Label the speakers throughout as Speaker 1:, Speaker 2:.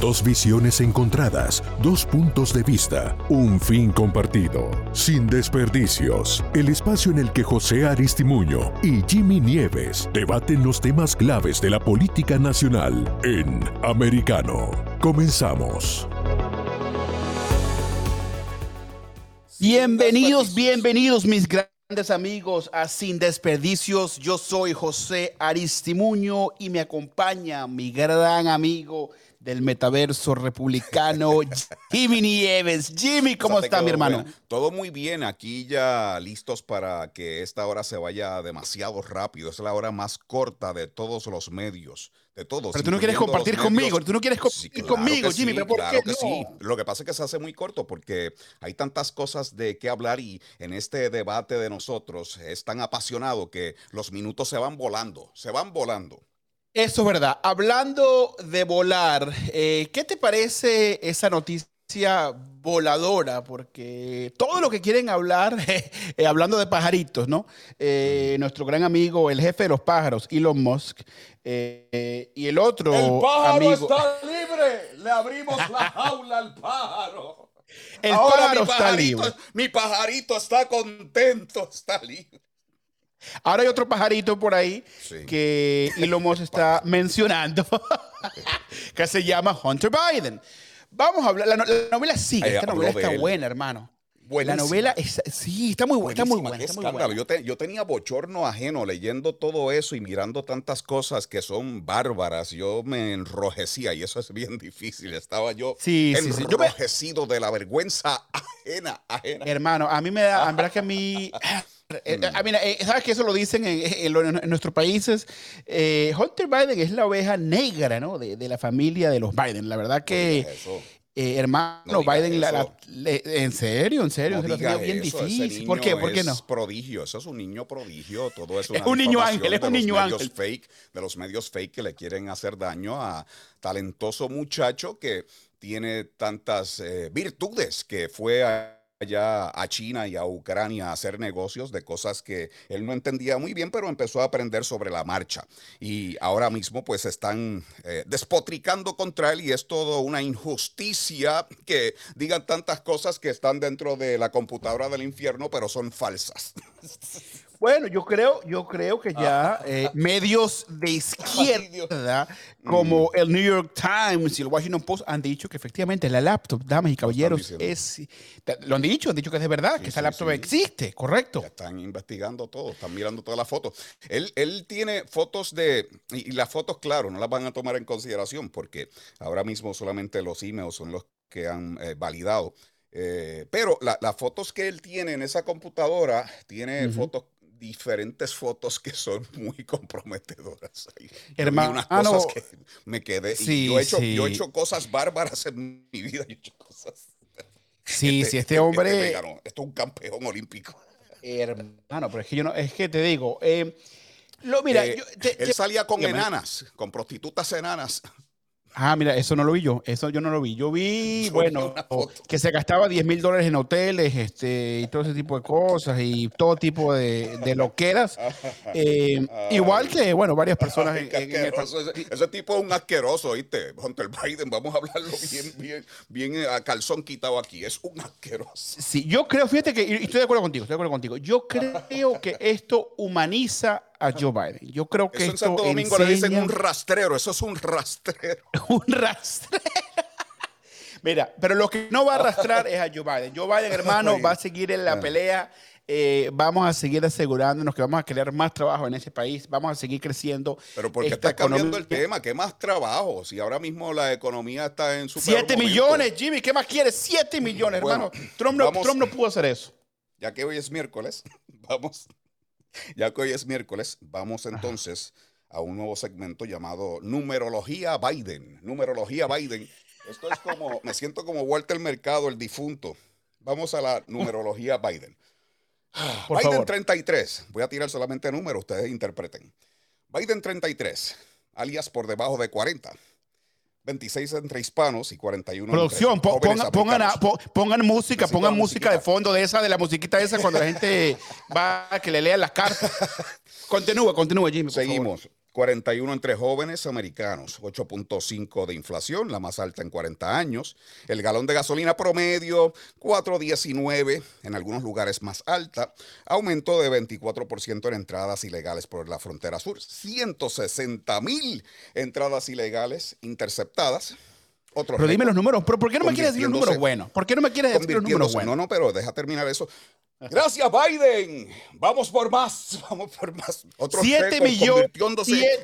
Speaker 1: Dos visiones encontradas, dos puntos de vista, un fin compartido. Sin desperdicios, el espacio en el que José Aristimuño y Jimmy Nieves debaten los temas claves de la política nacional en Americano. Comenzamos.
Speaker 2: Bienvenidos, bienvenidos mis grandes amigos a Sin Desperdicios. Yo soy José Aristimuño y me acompaña mi gran amigo del metaverso republicano, Jimmy Nieves. Jimmy, ¿cómo está, mi hermano?
Speaker 3: Todo muy bien, aquí ya listos para que esta hora se vaya demasiado rápido. Es la hora más corta de todos los medios, de todos.
Speaker 2: Pero tú no quieres compartir conmigo, tú no quieres compartir conmigo, Jimmy, pero ¿por
Speaker 3: claro
Speaker 2: qué
Speaker 3: que
Speaker 2: no?
Speaker 3: sí. Lo que pasa es que se hace muy corto porque hay tantas cosas de qué hablar y en este debate de nosotros es tan apasionado que los minutos se van volando, se van volando.
Speaker 2: Eso es verdad. Hablando de volar, eh, ¿qué te parece esa noticia voladora? Porque todo lo que quieren hablar, eh, hablando de pajaritos, ¿no? Eh, nuestro gran amigo, el jefe de los pájaros, Elon Musk, eh, y el otro
Speaker 3: El pájaro
Speaker 2: amigo,
Speaker 3: está libre. Le abrimos la jaula al pájaro.
Speaker 2: el
Speaker 3: Ahora
Speaker 2: pájaro
Speaker 3: mi
Speaker 2: está
Speaker 3: pajarito,
Speaker 2: libre.
Speaker 3: mi pajarito está contento, está libre.
Speaker 2: Ahora hay otro pajarito por ahí
Speaker 3: Sí.
Speaker 2: que Elon Musk está mencionando, que se llama Hunter Biden. Vamos a hablar, la, no- la novela sigue,
Speaker 3: Ay,
Speaker 2: esta novela está buena, hermano. La
Speaker 3: Buenísima.
Speaker 2: novela, es, sí, está muy buena, está muy buena. está muy buena.
Speaker 3: Yo, te- yo tenía bochorno ajeno leyendo todo eso y mirando tantas cosas que son bárbaras. Yo me enrojecía y eso es bien difícil. Estaba yo
Speaker 2: Sí, sí, sí. Yo me-
Speaker 3: enrojecido de la vergüenza ajena, ajena.
Speaker 2: Hermano, a mí me da, en verdad que a mí, eh, a mí, eh, ¿sabes que eso lo dicen en, en lo- en nuestros países? Eh, Hunter Biden es la oveja negra, ¿no? De, de la familia de los Biden. La verdad que, eh, hermano,
Speaker 3: No
Speaker 2: Biden, la- la-
Speaker 3: eso.
Speaker 2: le- en serio, en serio,
Speaker 3: No
Speaker 2: se lo bien
Speaker 3: eso,
Speaker 2: difícil. ¿Por qué? ¿Por qué
Speaker 3: es
Speaker 2: no?
Speaker 3: prodigio, eso es un niño prodigio, todo es
Speaker 2: Es un niño ángel, es un niño ángel.
Speaker 3: fake, de los medios fake que le quieren hacer daño a talentoso muchacho que tiene tantas eh, virtudes, que fue a- allá a China y a Ucrania a hacer negocios de cosas que él no entendía muy bien, pero empezó a aprender sobre la marcha. Y ahora mismo pues están eh, despotricando contra él y es todo una injusticia que digan tantas cosas que están dentro de la computadora del infierno, pero son falsas.
Speaker 2: Bueno, yo creo, yo creo que ya eh, medios de izquierda como el New York Times y el Washington Post han dicho que efectivamente la laptop, damas y caballeros,
Speaker 3: diciendo.
Speaker 2: es lo han dicho, han dicho que es de verdad, que esa
Speaker 3: sí,
Speaker 2: laptop
Speaker 3: sí.
Speaker 2: existe, correcto.
Speaker 3: Ya están investigando todo, están mirando todas las fotos. Él, él tiene fotos de, y, y las fotos, claro, no las van a tomar en consideración porque ahora mismo solamente los emails son los que han eh, validado. Eh, pero la- las fotos que él tiene en esa computadora, tiene fotos, diferentes fotos que son muy comprometedoras.
Speaker 2: Hermano,
Speaker 3: unas cosas que me quedé. y yo, he hecho, yo he hecho cosas bárbaras en mi vida. Yo he hecho cosas.
Speaker 2: Sí, sí, este
Speaker 3: me
Speaker 2: hombre,
Speaker 3: ganó. Esto es un campeón olímpico.
Speaker 2: hermano, pero es que yo no, es que te digo, eh, lo, mira,
Speaker 3: Eh,
Speaker 2: yo- te-
Speaker 3: él
Speaker 2: te-
Speaker 3: salía con
Speaker 2: dígame.
Speaker 3: enanas, con prostitutas enanas.
Speaker 2: Ah, mira, eso no lo vi yo, eso yo no lo vi. Yo vi, bueno, que se gastaba 10 mil dólares en hoteles este, y todo ese tipo de cosas y todo tipo de, de loqueras. Eh, igual que, bueno, varias personas
Speaker 3: Ay,
Speaker 2: en- en el
Speaker 3: ese, ese tipo es un asqueroso, ¿oíste? Hunter Biden, vamos a hablarlo bien, bien, bien eh, a calzón quitado aquí. Es un asqueroso.
Speaker 2: Sí, yo creo, fíjate que, y estoy de acuerdo contigo, estoy de acuerdo contigo. Yo creo que esto humaniza a Joe Biden. Yo creo que
Speaker 3: Eso en Santo Domingo le dicen un rastrero. Eso es un rastrero.
Speaker 2: un rastrero. Mira, pero lo que no va a arrastrar es a Joe Biden. Joe Biden, hermano, va a seguir en la pelea. eh, vamos a seguir asegurándonos que vamos a crear más trabajo en ese país. Vamos a seguir creciendo.
Speaker 3: Pero porque está cambiando el tema. ¿Qué más trabajo? Si ahora mismo la economía está en su peor
Speaker 2: Siete
Speaker 3: momento.
Speaker 2: millones, Jimmy, ¿qué más quieres? Siete millones,
Speaker 3: Bueno,
Speaker 2: hermano. Trump no,
Speaker 3: vamos-
Speaker 2: Trump no pudo hacer eso.
Speaker 3: Ya que hoy es miércoles, vamos. Ya que hoy es miércoles, vamos entonces a un nuevo segmento llamado Numerología Biden. Numerología Biden. Esto es como, me siento como Walter Mercado, el difunto. Vamos a la numerología Biden.
Speaker 2: Por
Speaker 3: Biden
Speaker 2: favor.
Speaker 3: 33. Voy a tirar solamente números, ustedes interpreten. Biden 33, alias por debajo de 40. 26 entre hispanos y 41 entre
Speaker 2: Producción,
Speaker 3: jóvenes
Speaker 2: pongan, pongan, a- pongan música, pongan música de fondo de esa, de la musiquita esa cuando la gente va a que le lean las cartas. Continúa, continúa, Jimmy. favor.
Speaker 3: Seguimos. 41 entre jóvenes americanos, 8.5 de inflación, la más alta en 40 años. El galón de gasolina promedio, 4.19, en algunos lugares más alta. Aumento de 24% en entradas ilegales por la frontera sur. 160 mil entradas ilegales interceptadas.
Speaker 2: Otro pero dime los números. ¿Por qué no me quieres decir los números buenos? ¿Por qué no me quieres decir los números buenos?
Speaker 3: No, no, pero deja terminar eso. Gracias, Biden. Vamos por más. Vamos por más.
Speaker 2: Otro 7 millones.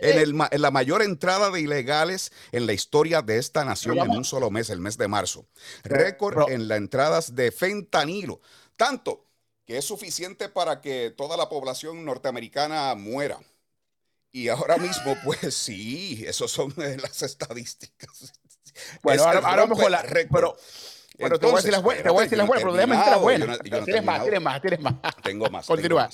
Speaker 3: En, en, la mayor entrada de ilegales en la historia de esta nación en un solo mes, el mes de marzo. Récord en las entradas de fentanilo. Tanto que es suficiente para que toda la población norteamericana muera. Y ahora mismo, pues sí, esas son las estadísticas.
Speaker 2: Bueno, ahora, ahora mejor la, pero, bueno, te voy a decir las buenas, te voy a decir las buenas, pero déjame decir las buenas. tienes más, tienes más, tienes más.
Speaker 3: Tengo más.
Speaker 2: Continúa.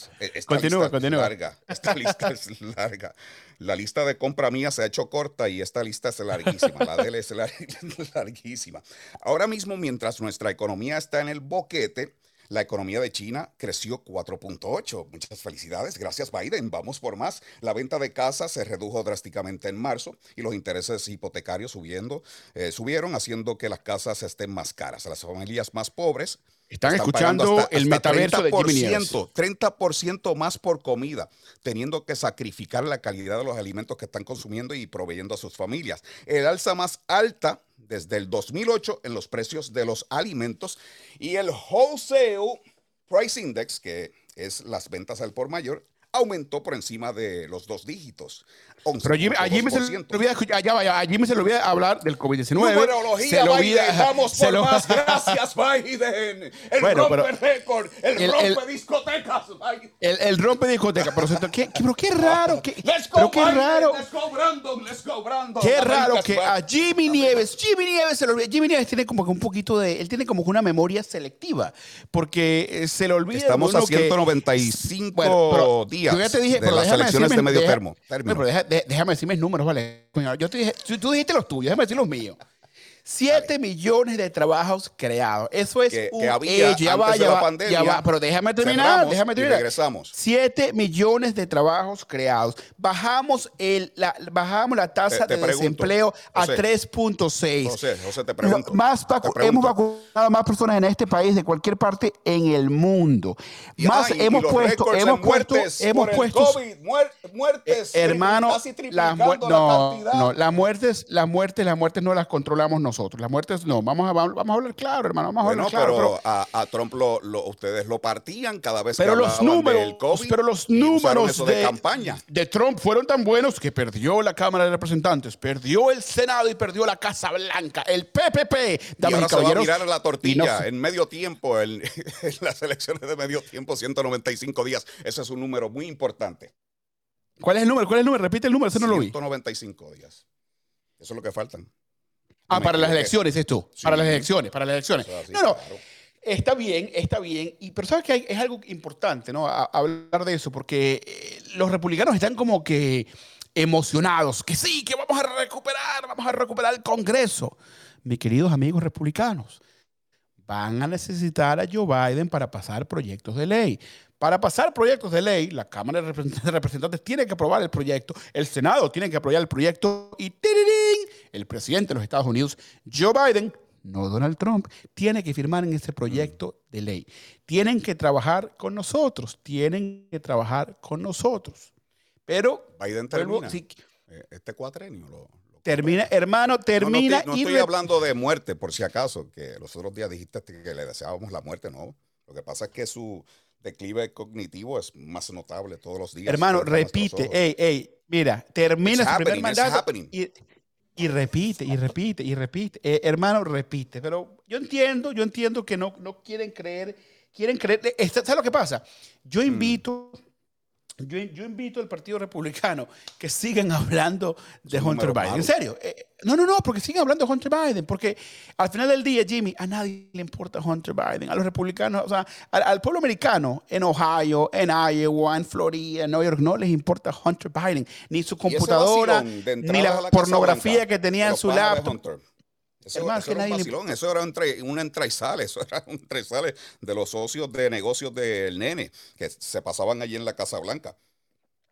Speaker 2: continúa, continúa.
Speaker 3: Larga. Esta lista es larga. La lista de compra mía se ha hecho corta y esta lista es larguísima. La de él es larguísima. Ahora mismo, mientras nuestra economía está en el boquete, la economía de China creció 4.8. Muchas felicidades. Gracias Biden. Vamos por más. La venta de casas se redujo drásticamente en marzo y los intereses hipotecarios subiendo, eh, subieron, haciendo que las casas estén más caras. Las familias más pobres
Speaker 2: están, escuchando el metaverso 30%,
Speaker 3: de 30% más por comida, teniendo que sacrificar la calidad de los alimentos que están consumiendo y proveyendo a sus familias. El alza más alta desde el 2008 en los precios de los alimentos y el Wholesale Price Index, que es las ventas al por mayor, aumentó por encima de los dos dígitos.
Speaker 2: Pero a Jimmy, se le olvida, allá, a Jimmy se le olvida hablar del COVID-19.
Speaker 3: Numerología, se Biden, vamos por lo, más. Gracias, Biden. El bueno, rompe récord, el, el, rompe discotecas.
Speaker 2: El, el, rompe discotecas. Pero, ¿qué, pero qué raro. Qué, let's go, pero qué Biden, raro.
Speaker 3: Let's go, Brandon. Let's go, Brandon.
Speaker 2: Qué raro que a Jimmy Nieves, Jimmy Nieves se le olvida. Jimmy Nieves tiene como que un poquito de, él tiene como una memoria selectiva. Porque eh, se le olvida.
Speaker 3: Estamos a 195 bueno, días. Yo ya te dije, de las elecciones de medio termo.
Speaker 2: Pero deja, déjame decirme números, ¿vale? Yo te dije, tú dijiste los tuyos, déjame decir los míos. 7 millones de trabajos creados. Eso es
Speaker 3: que, un que había hecho.
Speaker 2: Ya va, ya va, pandemia, ya va. Pero déjame terminar, déjame terminar.
Speaker 3: Y regresamos.
Speaker 2: 7 millones de trabajos creados. Bajamos, el, la, bajamos la tasa de desempleo a 3.6.
Speaker 3: José, José, te pregunto.
Speaker 2: Más hemos vacunado a más personas en este país de cualquier parte en el mundo. más hemos puesto, hemos puesto, hemos puesto.
Speaker 3: COVID, muertes,
Speaker 2: eh, hermano, las, no, la no, las muertes, las muertes, las muertes no las controlamos nosotros nosotros. Las muertes no, vamos a, vamos a hablar claro, hermano, vamos a hablar claro.
Speaker 3: Pero, a, Trump lo, ustedes lo partían cada vez
Speaker 2: pero
Speaker 3: que
Speaker 2: los números, del COVID. Pero los números
Speaker 3: de, campaña.
Speaker 2: de Trump fueron tan buenos que perdió la Cámara de Representantes, perdió el Senado y perdió la Casa Blanca, el PPP.
Speaker 3: Y ahora se va a mirar la tortilla en medio tiempo, en, en las elecciones de medio tiempo, 195 días. Ese es un número muy importante.
Speaker 2: ¿Cuál es el número? ¿Cuál es el número? Repite el número, ese no lo vi.
Speaker 3: 195 días. Eso es lo que faltan.
Speaker 2: Ah, para las elecciones, esto. para las elecciones, para las elecciones. no, no. Está bien, está bien. Y, pero sabes que es algo importante, ¿no? hablar de eso, porque eh, los republicanos están como que emocionados, que sí, que vamos a recuperar, vamos a recuperar el Congreso. Mis queridos amigos republicanos, van a necesitar a Joe Biden para pasar proyectos de ley. Para pasar proyectos de ley, la Cámara de Representantes tiene que aprobar el proyecto, el Senado tiene que aprobar el proyecto y el presidente de los Estados Unidos, Joe Biden, no Donald Trump, tiene que firmar en ese proyecto de ley. Tienen que trabajar con nosotros, tienen que trabajar con nosotros. Pero
Speaker 3: Biden termina eh, este cuatrenio. Lo,
Speaker 2: termina, hermano, termina.
Speaker 3: No, estoy hablando de muerte, por si acaso, que los otros días dijiste que le deseábamos la muerte, no. Lo que pasa es que su declive cognitivo es más notable todos los días.
Speaker 2: Hermano, repite, ey, ey, mira, termina su primer mandato y, y, repite, y repite, y repite. Eh, hermano, repite. Pero yo entiendo, yo entiendo que no, no quieren creer, quieren creer. ¿Sabes lo que pasa? Yo mm. invito yo, invito al Partido Republicano que sigan hablando de Hunter Biden. En serio. Eh, no, no, no, porque sigan hablando de Hunter Biden. Porque al final del día, Jimmy, a nadie le importa Hunter Biden. A los republicanos, o sea, al, pueblo americano en Ohio, en Iowa, en Florida, en Nueva York, no les importa Hunter Biden. Ni su computadora, ni la, pornografía que tenía en su laptop.
Speaker 3: Eso, eso, era un vacilón, eso era un, eso era sale de los socios de negocios del nene que se pasaban allí en la Casa Blanca.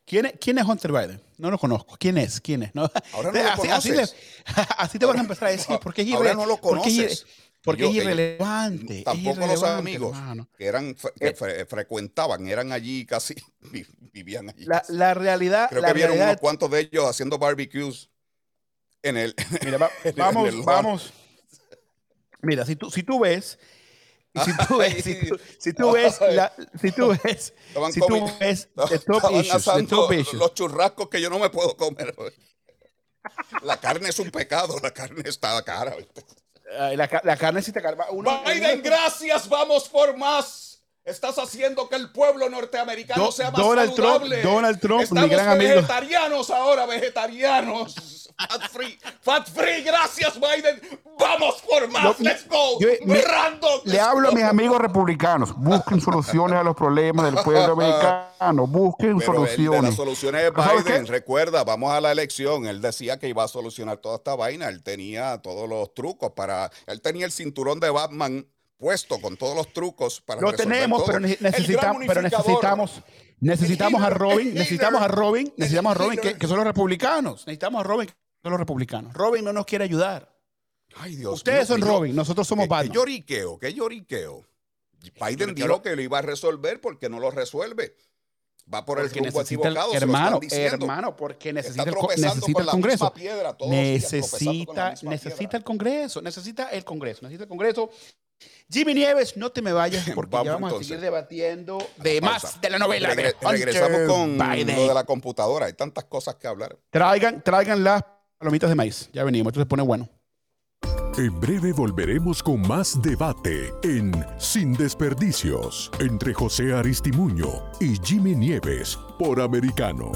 Speaker 2: ¿Quién es, ¿Quién es Hunter Biden? No lo conozco. ¿Quién es? ¿Quién es? ¿No?
Speaker 3: Ahora no lo
Speaker 2: así,
Speaker 3: conoces.
Speaker 2: así te van a empezar a decir. ¿Por qué es,
Speaker 3: Ahora
Speaker 2: irre-
Speaker 3: no lo
Speaker 2: por qué es irre-
Speaker 3: conoces.
Speaker 2: Porque
Speaker 3: Yo-
Speaker 2: es
Speaker 3: ellos-
Speaker 2: irrelevante. es
Speaker 3: Tampoco los
Speaker 2: irrelevante,
Speaker 3: amigos
Speaker 2: hermano.
Speaker 3: que eran que fre- frecuentaban, eran allí casi, vi- vivían allí.
Speaker 2: La, la realidad,
Speaker 3: Creo
Speaker 2: la
Speaker 3: que vieron
Speaker 2: realidad-
Speaker 3: unos cuantos de ellos haciendo barbecues en el.
Speaker 2: Mira, va-
Speaker 3: en
Speaker 2: vamos, vamos. Mira, si tú, si tú ves, si tú ves, si tú, si tú ves, la- si tú ves, si tú
Speaker 3: comi-
Speaker 2: ves the top
Speaker 3: Estaban
Speaker 2: issues, the
Speaker 3: asando
Speaker 2: top issues.
Speaker 3: los churrascos que yo no me puedo comer. hoy. La carne es un pecado, la carne está cara.
Speaker 2: la, la carne sí te carga. Uno,
Speaker 3: Biden, gracias, vamos por más. Estás haciendo que el pueblo norteamericano
Speaker 2: Do-
Speaker 3: sea más
Speaker 2: Donald Trump-
Speaker 3: saludable.
Speaker 2: Donald Trump, mi
Speaker 3: Estamos
Speaker 2: gran amigo.
Speaker 3: vegetarianos ahora, vegetarianos. Fat free, fat free, gracias Biden. Vamos por más, let's go.
Speaker 2: yo- me-
Speaker 3: Random,
Speaker 2: Le
Speaker 3: let's
Speaker 2: hablo a mis amigos republicanos. Busquen soluciones a los problemas del pueblo americano. Busquen
Speaker 3: Pero
Speaker 2: soluciones.
Speaker 3: las soluciones de
Speaker 2: ¿Pero sabes
Speaker 3: Biden, recuerda, vamos a la elección. Él decía que iba a solucionar toda esta vaina. Él tenía todos los trucos para. Él tenía el cinturón de Batman con todos los trucos para.
Speaker 2: Lo tenemos,
Speaker 3: todo.
Speaker 2: pero, necesitamos, pero necesitamos, necesitamos a Robin, necesitamos a Robin, necesitamos a Robin, que, son los republicanos. Necesitamos a Robin, que son los republicanos. Robin no nos quiere ayudar.
Speaker 3: Ay, Dios
Speaker 2: Ustedes
Speaker 3: mío,
Speaker 2: son
Speaker 3: yo-
Speaker 2: Robin, nosotros somos
Speaker 3: ¿Qué, qué
Speaker 2: Batman.
Speaker 3: lloriqueo? ¿Qué lloriqueo? Biden dijo que lo iba a resolver porque no lo resuelve. Va por el rumbo
Speaker 2: el,
Speaker 3: equivocado. se lo
Speaker 2: hermano,
Speaker 3: están diciendo.
Speaker 2: hermano, porque necesita el, necesita
Speaker 3: con
Speaker 2: el
Speaker 3: la
Speaker 2: Congreso.
Speaker 3: misma piedra todos los días, tropezando con la
Speaker 2: necesita,
Speaker 3: misma
Speaker 2: necesita
Speaker 3: piedra.
Speaker 2: el Congreso, necesita el Congreso, necesita el Congreso. Jimmy Nieves, no te me vayas porque
Speaker 3: Vamos,
Speaker 2: ya vamos
Speaker 3: entonces.
Speaker 2: a seguir debatiendo de
Speaker 3: Pausa.
Speaker 2: más de la novela de
Speaker 3: regresamos con
Speaker 2: Biden.
Speaker 3: lo de la computadora. Hay tantas cosas que hablar.
Speaker 2: Traigan, traigan las palomitas de maíz. Ya venimos, esto se pone bueno.
Speaker 1: En breve volveremos con más debate en Sin Desperdicios entre José Aristimuño y Jimmy Nieves por Americano.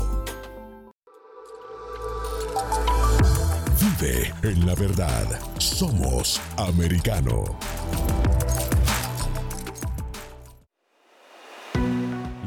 Speaker 1: Vive en la verdad. Somos Americano.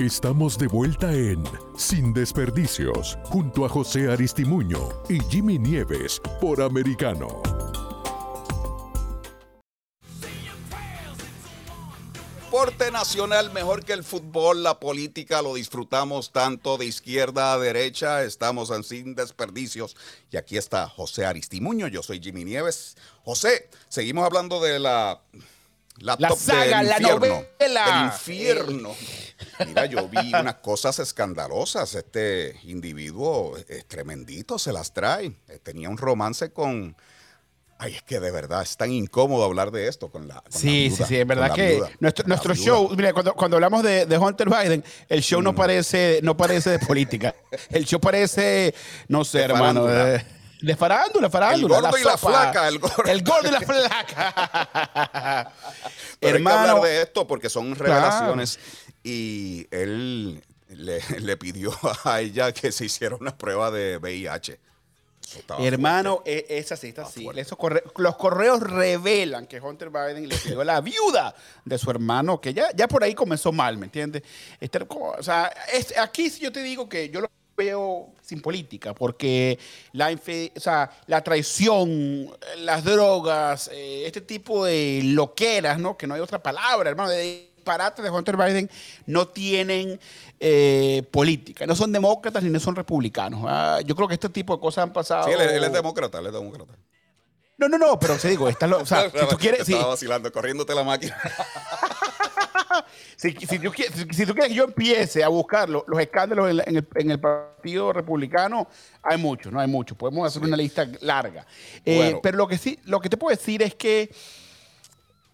Speaker 1: Estamos de vuelta en Sin Desperdicios, junto a José Aristimuño y Jimmy Nieves por Americano.
Speaker 3: Deporte nacional mejor que el fútbol, la política lo disfrutamos tanto de izquierda a derecha, estamos en sin desperdicios y aquí está José Aristimuño, yo soy Jimmy Nieves. José, seguimos hablando de la La,
Speaker 2: La saga,
Speaker 3: del
Speaker 2: la
Speaker 3: infierno,
Speaker 2: novela.
Speaker 3: Del infierno. Mira, yo vi unas cosas escandalosas. Este individuo es tremendito, se las trae. Eh, Tenía un romance con. Ay, es que de verdad es tan incómodo hablar de esto con la. con la
Speaker 2: Sí,
Speaker 3: viuda,
Speaker 2: sí, sí, es verdad
Speaker 3: la
Speaker 2: que
Speaker 3: viuda,
Speaker 2: nuestro,
Speaker 3: la
Speaker 2: nuestro show, mira, cuando, cuando hablamos de, de Hunter Biden, el show
Speaker 3: Mm.
Speaker 2: no parece, no parece de política. El show parece, no sé,
Speaker 3: De
Speaker 2: hermano,
Speaker 3: farándula.
Speaker 2: de, de farándula,
Speaker 3: El
Speaker 2: farándula.
Speaker 3: gordo y la flaca. El gordo.
Speaker 2: El gordo y la flaca.
Speaker 3: Pero hay que
Speaker 2: hermano,
Speaker 3: hablar de esto porque son revelaciones y él le, le pidió a ella que se hiciera una prueba de VIH.
Speaker 2: Hermano, e- es así, está así. Esos corre- los correos revelan que Hunter Biden le pidió a la viuda de su hermano, que ya, ya por ahí comenzó mal, ¿me entiendes? Este, o sea, es- aquí sí yo te digo que yo lo veo sin política, porque la, o sea, la traición, las drogas, eh, este tipo de loqueras, ¿no? Que no hay otra palabra, hermano, de disparates de Hunter Biden no tienen eh, política, no son demócratas ni no son republicanos. Ah, yo creo que este tipo de cosas han pasado.
Speaker 3: Sí, él, él es demócrata, él es demócrata.
Speaker 2: No, no, no, pero te digo, esta es lo- o sea, si tú quieres,
Speaker 3: Estaba vacilando, corriéndote la máquina.
Speaker 2: si, si tú quieres, si- si tú quieres que yo empiece a buscar lo- los escándalos en, el, en el Partido Republicano, hay muchos, no hay muchos. Podemos hacer una lista larga. Eh,
Speaker 3: Bueno.
Speaker 2: Pero lo que sí, lo que te puedo decir es que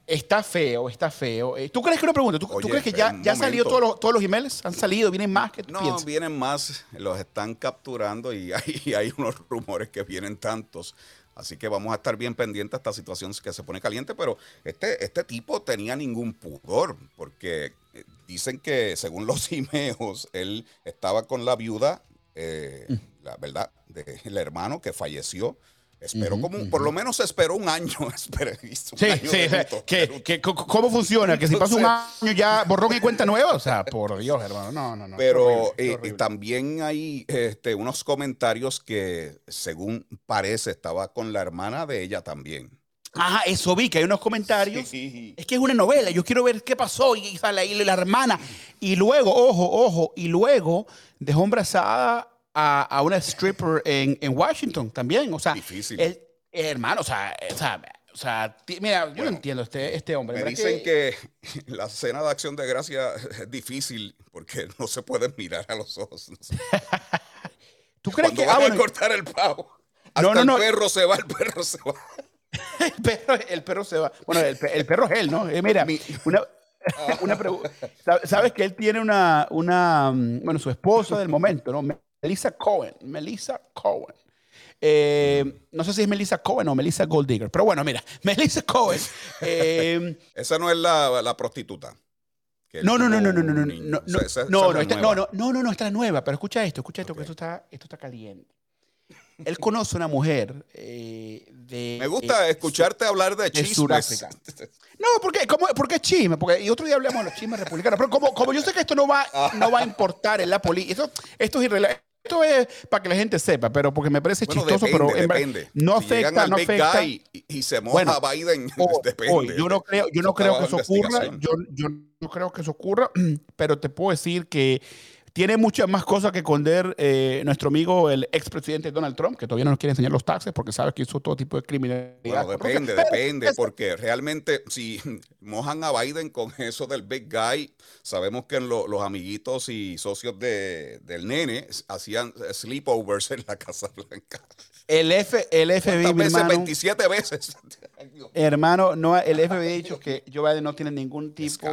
Speaker 2: está feo, está feo. Eh, ¿Tú crees que una pregunta? ¿Tú, crees que ya, ya han salido todos los, todos los emails? ¿Han salido? ¿Vienen más? ¿Qué tú
Speaker 3: No,
Speaker 2: piensas?
Speaker 3: vienen más, los están capturando y hay, y hay unos rumores que vienen tantos. Así que vamos a estar bien pendientes a esta situación que se pone caliente, pero este, este tipo tenía ningún pudor, porque eh, dicen que según los emails, él estaba con la viuda, eh, la verdad, del hermano que falleció. Esperó como, un- por lo menos esperó un año. esperó, hizo un
Speaker 2: Sí,
Speaker 3: año
Speaker 2: sí, que, ¿cómo funciona? Que si pasa un año ya borrón y cuenta nueva. O sea, por Dios, hermano. No, no, no.
Speaker 3: Pero
Speaker 2: horrible,
Speaker 3: eh,
Speaker 2: horrible.
Speaker 3: también hay este, unos comentarios que, según parece, estaba con la hermana de ella también.
Speaker 2: Ajá, eso vi, que hay unos comentarios.
Speaker 3: Sí.
Speaker 2: Es que es una novela, yo quiero ver qué pasó y sale ahí la hermana. Y luego, ojo, ojo, y luego dejó embarazada a, a una stripper en, en Washington también. O sea,
Speaker 3: Difícil.
Speaker 2: el- hermano, o sea, o sea, o sea, mira, yo no entiendo este, este hombre.
Speaker 3: Me
Speaker 2: ¿verdad
Speaker 3: dicen que la cena de acción de gracia es difícil porque no se pueden mirar a los ojos. No sé.
Speaker 2: ¿Tú crees
Speaker 3: Cuando
Speaker 2: que
Speaker 3: van
Speaker 2: ah, bueno,
Speaker 3: a cortar el pavo, hasta
Speaker 2: No, no, no.
Speaker 3: el perro se va, el perro se va.
Speaker 2: el, perro, el perro se va? Bueno, el, el perro es él, ¿no? Eh, mira,
Speaker 3: Mi-
Speaker 2: una, una pregunta. ¿Sabes que él tiene una, una, mm, bueno, su esposa del momento, ¿no? Melissa Cohen. Melissa Cohen. Eh, no sé si es Melissa Cohen o Melissa Golddigger, pero bueno, mira, Melissa Cohen. eh,
Speaker 3: Esa no es la, la prostituta.
Speaker 2: no, no, no, no, no, no, no, no, no, no, no, no, no, no, no, no, esta es la nueva, pero escucha esto, escucha esto,
Speaker 3: Ok.
Speaker 2: que esto está, esto está caliente. Él conoce una mujer eh, de...
Speaker 3: Me gusta
Speaker 2: eh,
Speaker 3: escucharte hablar de
Speaker 2: de
Speaker 3: chismes.
Speaker 2: Sudáfrica. No, porque, como, porque es chisme, porque y otro día hablamos de los chismes republicanos, pero como, como yo sé que esto no va, no va a importar en la política, esto, esto es irrele- Esto es para que la gente sepa, pero porque me parece
Speaker 3: Bueno,
Speaker 2: chistoso,
Speaker 3: depende,
Speaker 2: pero en
Speaker 3: depende.
Speaker 2: no
Speaker 3: Si
Speaker 2: afecta, no afecta.
Speaker 3: y, y se moja
Speaker 2: Bueno,
Speaker 3: Biden,
Speaker 2: Hoy,
Speaker 3: depende.
Speaker 2: hoy, yo no creo, yo no creo que eso ocurra. Yo, yo no creo que eso ocurra, pero te puedo decir que tiene muchas más cosas que esconder eh, nuestro amigo, el expresidente Donald Trump, que todavía no nos quiere enseñar los taxes porque sabe que hizo todo tipo de criminalidad.
Speaker 3: Bueno, depende, depende, porque realmente si mojan a Biden con eso del big guy, sabemos que lo- los amiguitos y socios de, del nene hacían sleepovers en la Casa Blanca.
Speaker 2: El, F, el FBI,
Speaker 3: ¿Cuántas
Speaker 2: mi
Speaker 3: veces?
Speaker 2: hermano,
Speaker 3: 27 veces.
Speaker 2: Hermano, no, el FBI ha dicho que Joe Biden no tiene ningún tipo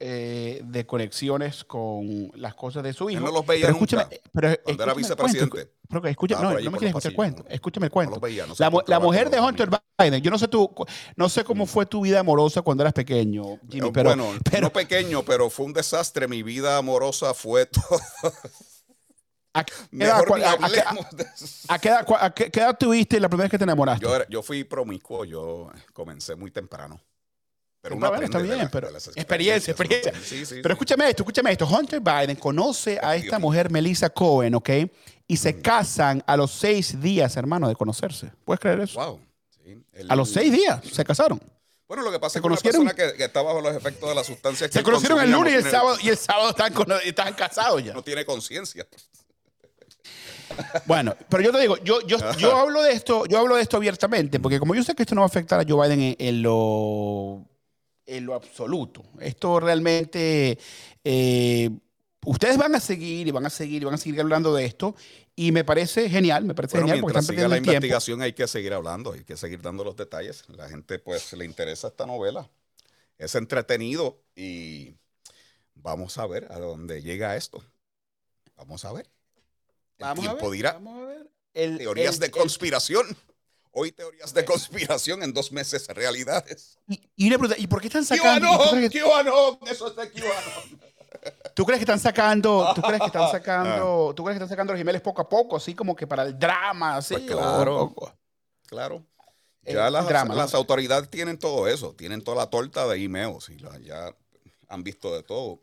Speaker 2: eh, de conexiones con las cosas de su hijo.
Speaker 3: no los veía
Speaker 2: pero escúchame,
Speaker 3: nunca,
Speaker 2: pero
Speaker 3: cuando era
Speaker 2: escúchame
Speaker 3: vicepresidente.
Speaker 2: Pero escúchame, no, no me quieres escuchar el cuento.
Speaker 3: no.
Speaker 2: Escúchame el
Speaker 3: No
Speaker 2: cuento.
Speaker 3: los veía, no
Speaker 2: la, la mujer de Hunter. Biden, yo no sé tú, no sé cómo fue tu vida amorosa cuando eras pequeño, Jimmy, pero,
Speaker 3: bueno,
Speaker 2: pero
Speaker 3: no pequeño, pero fue un desastre. Mi vida amorosa fue todo.
Speaker 2: ¿A qué edad, tuviste la primera vez que te enamoraste?
Speaker 3: Yo, fui promiscuo, yo comencé muy temprano. Pero
Speaker 2: Está bien,
Speaker 3: la-
Speaker 2: pero experiencia, experiencia.
Speaker 3: uno- sí, sí,
Speaker 2: Pero escúchame esto, escúchame esto. Hunter Biden conoce a esta mujer, Melissa Cohen, ¿ok? Y
Speaker 3: Mm.
Speaker 2: se casan a los seis días, hermano, de conocerse. ¿Puedes creer eso?
Speaker 3: Wow. sí. El-
Speaker 2: A los seis días se casaron.
Speaker 3: Bueno, lo que pasa
Speaker 2: ¿Se
Speaker 3: es que una persona que, que está bajo los efectos de la sustancia que
Speaker 2: Se conocieron el lunes y el
Speaker 3: tiene-
Speaker 2: sábado, y el sábado están, cono- están casados ya.
Speaker 3: No tiene conciencia.
Speaker 2: Bueno, pero yo te digo, yo, yo, yo hablo de esto, yo hablo de esto abiertamente, porque como yo sé que esto no va a afectar a Joe Biden en, en lo en lo absoluto. Esto realmente, eh, ustedes van a seguir y van a seguir y van a seguir hablando de esto y me parece genial, me parece
Speaker 3: Bueno,
Speaker 2: genial porque
Speaker 3: mientras
Speaker 2: están
Speaker 3: siga la
Speaker 2: tiempo.
Speaker 3: investigación hay que seguir hablando, hay que seguir dando los detalles. La gente pues le interesa esta novela. Es entretenido y vamos a ver a dónde llega esto. Vamos a ver.
Speaker 2: Vamos a
Speaker 3: tiempo
Speaker 2: ver,
Speaker 3: dirá.
Speaker 2: vamos a ver. El-
Speaker 3: Teorías
Speaker 2: el-
Speaker 3: de
Speaker 2: el-
Speaker 3: conspiración. Hoy teorías de conspiración, en dos meses realidades.
Speaker 2: y, y una pregunta, ¿y por qué están sacando? ¿tú,
Speaker 3: QAnon,
Speaker 2: crees que,
Speaker 3: QAnon, eso es de QAnon.
Speaker 2: tú crees que están sacando, tú crees que están
Speaker 3: Ah.
Speaker 2: sacando, tú crees que están sacando los emails poco a poco, así como que para el drama, así?
Speaker 3: Pues claro.
Speaker 2: o-
Speaker 3: Claro. Ya las,
Speaker 2: drama, ¿no?
Speaker 3: las autoridades tienen todo eso, tienen toda la torta de emails y la- ya han visto de todo.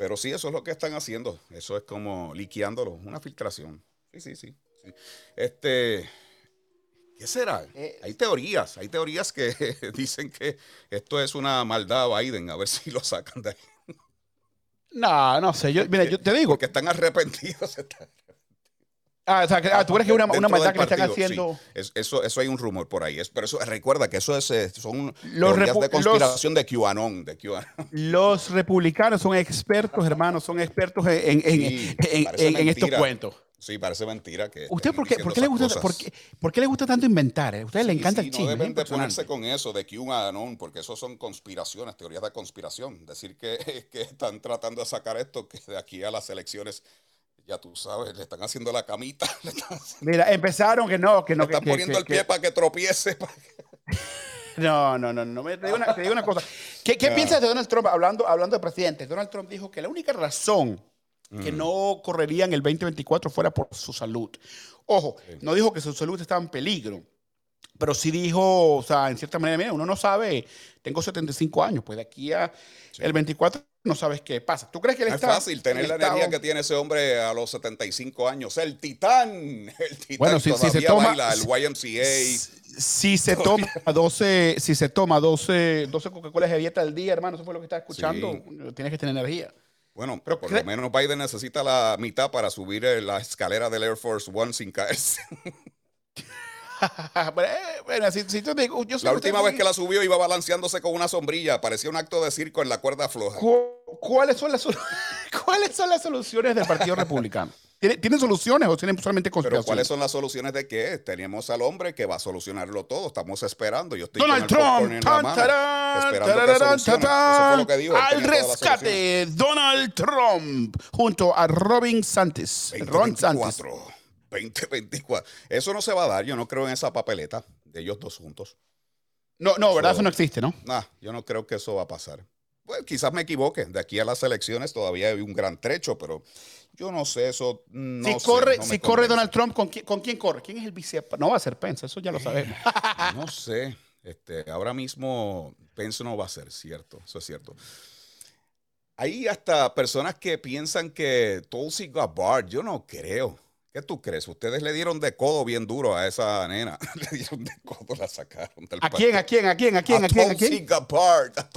Speaker 3: Pero sí, eso es lo que están haciendo. Eso es como liqueándolo, una filtración. Sí, sí, sí. sí. Este, ¿qué será?
Speaker 2: Eh,
Speaker 3: hay teorías, hay teorías que dicen que esto es una maldad a Biden, a ver si lo sacan de ahí.
Speaker 2: No, no sé, yo, mira, yo te digo,
Speaker 3: Porque están arrepentidos.
Speaker 2: ah, o sea, que- ah, tú crees que es una, una maldad que le están haciendo...
Speaker 3: sí. Es- eso, eso hay un rumor por ahí. Es, pero eso, recuerda que eso es, eh, son
Speaker 2: Los
Speaker 3: teorías de conspiración de QAnon. De QAnon.
Speaker 2: Los republicanos son expertos, hermanos, son expertos en, en-
Speaker 3: Sí,
Speaker 2: en- en- estos cuentos.
Speaker 3: Sí, parece mentira que.
Speaker 2: ¿Usted por qué, por qué le gusta, por qué, por qué le gusta tanto inventar? eh? A ustedes le
Speaker 3: Sí,
Speaker 2: encanta
Speaker 3: sí,
Speaker 2: el chisme.
Speaker 3: No deben de ponerse con eso de QAnon, porque eso son conspiraciones, teorías de conspiración. Decir que, que están tratando de sacar esto, que de aquí a las elecciones, ya tú sabes, le están haciendo la camita,
Speaker 2: Mira, empezaron que no, que no.
Speaker 3: le están
Speaker 2: que- que-
Speaker 3: poniendo el
Speaker 2: que-
Speaker 3: pie para que tropiece. para
Speaker 2: No, no, no, no. me- Te digo una, te digo una cosa. ¿Qué, qué piensas de Donald Trump hablando, hablando de presidente? Donald Trump dijo que la única razón
Speaker 3: Mm.
Speaker 2: que no correría en el 2024 fuera por su salud. Ojo, no dijo que su salud estaba en peligro, pero sí dijo, o sea, en cierta manera, mira, uno no sabe, tengo 75 años, pues de aquí a el 24 no sabes qué pasa. ¿Tú crees que él
Speaker 3: No es
Speaker 2: está
Speaker 3: fácil tener la
Speaker 2: está-
Speaker 3: energía que tiene ese hombre a los 75 años. El titán, el titán
Speaker 2: Bueno, si- si se toma-
Speaker 3: baila, el YMCA.
Speaker 2: Si se toma 12, si se toma 12, 12 Coca-Cola de dieta al día, hermano, eso fue lo que estás escuchando, tienes que tener energía.
Speaker 3: Bueno,
Speaker 2: Pero
Speaker 3: por lo menos Biden necesita la mitad para subir la escalera del Air Force One sin caerse.
Speaker 2: Bueno, eh, bueno, si, si tú te- yo sé
Speaker 3: La última vez que la subió iba balanceándose con una sombrilla. Parecía un acto de circo en la cuerda floja.
Speaker 2: ¿Cu- ¿Cuáles son, las, sol- ¿Cuáles son las soluciones del Partido Republicano? ¿Tiene- ¿Tienen soluciones o tienen solamente
Speaker 3: Pero
Speaker 2: conspiraciones?
Speaker 3: ¿cuáles son las soluciones de qué? Tenemos al hombre que va a solucionarlo todo. Estamos esperando. Yo estoy
Speaker 2: Donald
Speaker 3: con el popcorn
Speaker 2: Trump, tan, tarán,
Speaker 3: esperando que
Speaker 2: tararán,
Speaker 3: solucione.
Speaker 2: tatán,
Speaker 3: Eso fue lo que dijo. él
Speaker 2: al rescate, Donald Trump, junto a Robin Santis. Ron Santis.
Speaker 3: 2024. 2024. Eso no se va a dar. Yo no creo en esa papeleta de ellos dos juntos.
Speaker 2: No, no, ¿verdad?
Speaker 3: So-
Speaker 2: Eso no existe, ¿no?
Speaker 3: Nah, yo no creo que eso va a pasar. Pues quizás me equivoque. De aquí a las elecciones todavía hay un gran trecho, pero yo no sé eso. No
Speaker 2: si
Speaker 3: sé,
Speaker 2: corre,
Speaker 3: no
Speaker 2: si corre
Speaker 3: convence.
Speaker 2: Donald Trump, ¿con quién, ¿con quién corre? ¿Quién es el vice? No va a ser Pence, eso ya lo sabemos.
Speaker 3: No sé. Este, ahora mismo Pence no va a ser cierto. Eso es cierto. Hay hasta personas que piensan que Tulsi Gabbard, yo no creo. ¿Qué tú crees? Ustedes le dieron de codo bien duro a esa nena. le dieron de codo, la sacaron del
Speaker 2: ¿A quién, a quién, a quién, a quién, a quién, a quién?
Speaker 3: Gabbard. a.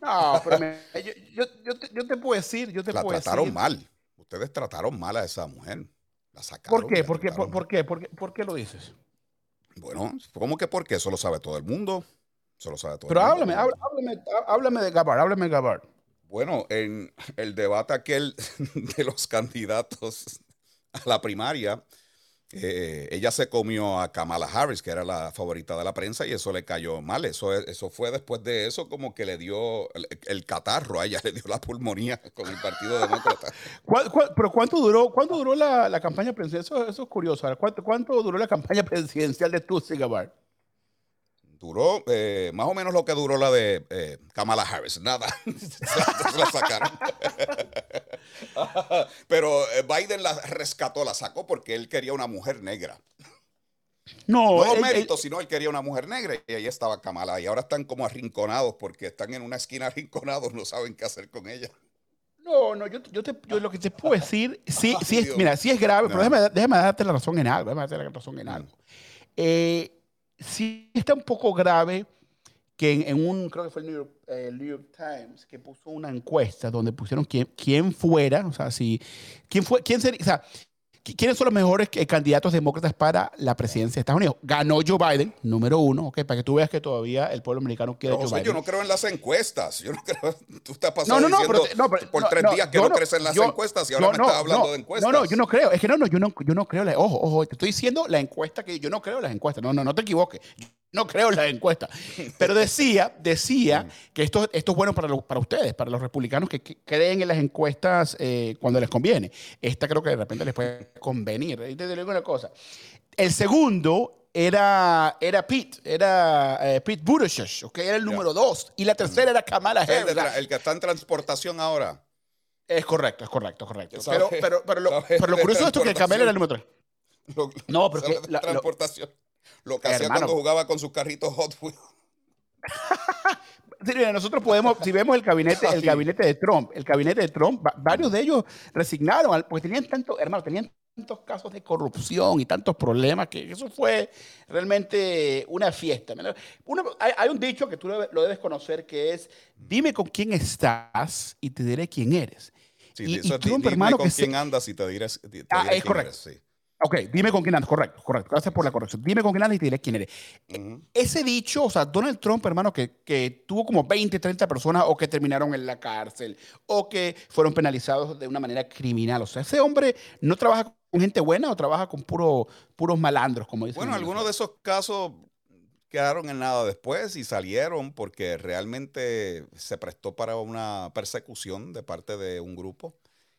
Speaker 2: No, pero me- yo, yo, yo te, yo te puedo decir, yo te
Speaker 3: La
Speaker 2: puedo
Speaker 3: trataron
Speaker 2: decir.
Speaker 3: mal. Ustedes trataron mal a esa mujer. La sacaron.
Speaker 2: ¿Por qué? ¿Por qué? ¿Por, por qué? ¿Por qué? ¿Por qué lo dices?
Speaker 3: Bueno, ¿cómo que por qué? Eso lo sabe todo el mundo. Eso lo sabe todo
Speaker 2: Pero
Speaker 3: el mundo.
Speaker 2: háblame, háblame, háblame, háblame de Gabbard, háblame de Gabbard.
Speaker 3: Bueno, en el debate aquel de los candidatos a la primaria, eh, ella se comió a Kamala Harris, que era la favorita de la prensa, y eso le cayó mal. Eso, eso fue después de eso como que le dio el, el catarro a ella, le dio la pulmonía con el Partido Demócrata.
Speaker 2: ¿Cuál- cuál- pero cuánto duró, cuánto duró la, la campaña presidencial? Eso, eso es curioso. ¿Cuánto, ¿Cuánto duró la campaña presidencial de Tulsi Gabbard?
Speaker 3: Duró eh, más o menos lo que duró la de eh, Kamala Harris. Nada. Se la sacaron. Biden la rescató, la sacó porque él quería una mujer negra.
Speaker 2: No,
Speaker 3: No
Speaker 2: él-
Speaker 3: méritos, sino él quería una mujer negra y ahí estaba Kamala. Y ahora están como arrinconados porque están en una esquina arrinconados, no saben qué hacer con ella.
Speaker 2: no, no, yo, yo, te, yo lo que te puedo decir, sí,
Speaker 3: Ay,
Speaker 2: sí es,
Speaker 3: Dios.
Speaker 2: mira, sí es grave, pero déjame darte la razón en algo, déjame darte la razón en algo. Eh, sí está un poco grave que en, en un, creo que fue el New, York, eh, Times, que puso una encuesta donde pusieron quién, quién fuera, o sea, si, quién fue, quién sería, o sea, ¿quiénes son los mejores eh, candidatos demócratas para la presidencia de Estados Unidos? Ganó Joe Biden, número uno, okay, para que tú veas que todavía el pueblo americano quiere
Speaker 3: Joe
Speaker 2: Biden.
Speaker 3: Yo no creo en las encuestas. Yo no creo, tú estás pasando no, no, diciendo pero, pero, por tres días que no, crees en las encuestas y ahora me estás hablando de encuestas.
Speaker 2: No, no, yo no creo. Es que no, no, yo no, yo no creo. La, ojo, ojo, te estoy diciendo la encuesta que yo no creo en las encuestas. No, no, no te equivoques. No creo en las encuestas. Pero decía, decía que esto, esto es bueno para, para ustedes, para los republicanos que, creen en las encuestas eh, cuando les conviene. Esta creo que de repente les puede convenir. Y te digo una cosa. El segundo era, era Pete, era eh, Pete Buttigieg, okay, era el número dos. Y la tercera era Kamala Harris.
Speaker 3: El, que está en transportación ahora.
Speaker 2: Es correcto, es correcto, correcto. Pero, pero, pero, lo, pero lo curioso de esto es que Kamala era el número tres.
Speaker 3: no, pero que la, transportación. Lo que hacía cuando jugaba con sus carritos Hot Wheels.
Speaker 2: nosotros podemos, si vemos el gabinete, el gabinete de Trump, el gabinete de Trump, varios de ellos resignaron, porque tenían tanto, hermano, tenían tantos casos de corrupción y tantos problemas que eso fue realmente una fiesta. hay, un dicho que tú lo debes conocer que es, dime con quién estás y te diré quién eres.
Speaker 3: y, Trump, hermano, con quién andas y te diré,
Speaker 2: ah, es correcto. sí. Ok, dime con quién andas, correcto, correcto. Gracias por la corrección. Dime con quién andas y te diré quién eres. Ese dicho, o sea, Donald Trump, hermano, que, que, tuvo como 20, 30 personas o que terminaron en la cárcel o que fueron penalizados de una manera criminal. O sea, ese hombre no trabaja con gente buena o trabaja con puro, puros malandros, como dicen.
Speaker 3: Bueno, algunos de esos casos quedaron en nada después y salieron porque realmente se prestó para una persecución de parte de un grupo.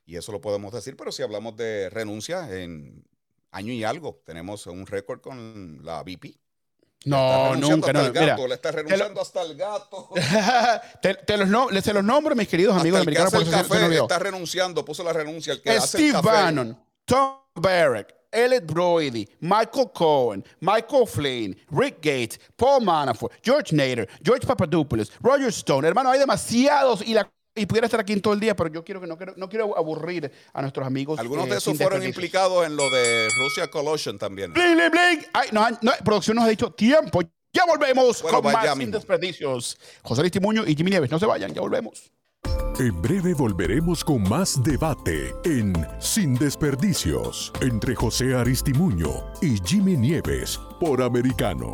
Speaker 3: Y eso lo podemos decir, pero si hablamos de renuncia, en año y algo. Tenemos un récord con la BP.
Speaker 2: No, nunca, no.
Speaker 3: Mira, le está renunciando hasta el gato.
Speaker 2: te, los no, se los nombro, mis queridos amigos
Speaker 3: americanos. El café está renunciando, puso la renuncia. El que
Speaker 2: Steve hace Bannon, Tom Barrack, Elliot Brody, Michael Cohen, Michael Flynn, Rick Gates, Paul Manafort, George Nader, George Papadopoulos, Roger Stone. Hermano, hay demasiados y la y pudiera estar aquí todo el día, pero yo quiero que no quiero, no quiero aburrir a nuestros amigos.
Speaker 3: Algunos de eh, esos fueron implicados en lo de Rusia Collusion también.
Speaker 2: Bling, bling, bling. Ay, no, no, producción nos ha dicho tiempo. Ya volvemos con más sin desperdicios. José Aristimuño y Jimmy Nieves, no se vayan, ya volvemos.
Speaker 1: En breve volveremos con más debate en Sin Desperdicios entre José Aristimuño y Jimmy Nieves por Americano.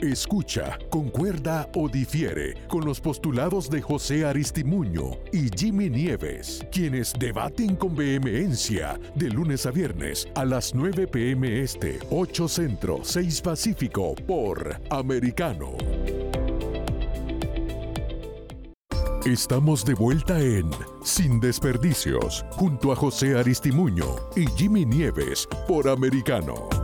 Speaker 1: Escucha, concuerda o difiere con los postulados de José Aristimuño y Jimmy Nieves, quienes debaten con vehemencia de lunes a viernes a las 9 pm este, 8 centro, 6 pacífico por Americano. Estamos de vuelta en Sin Desperdicios, junto a José Aristimuño y Jimmy Nieves por Americano.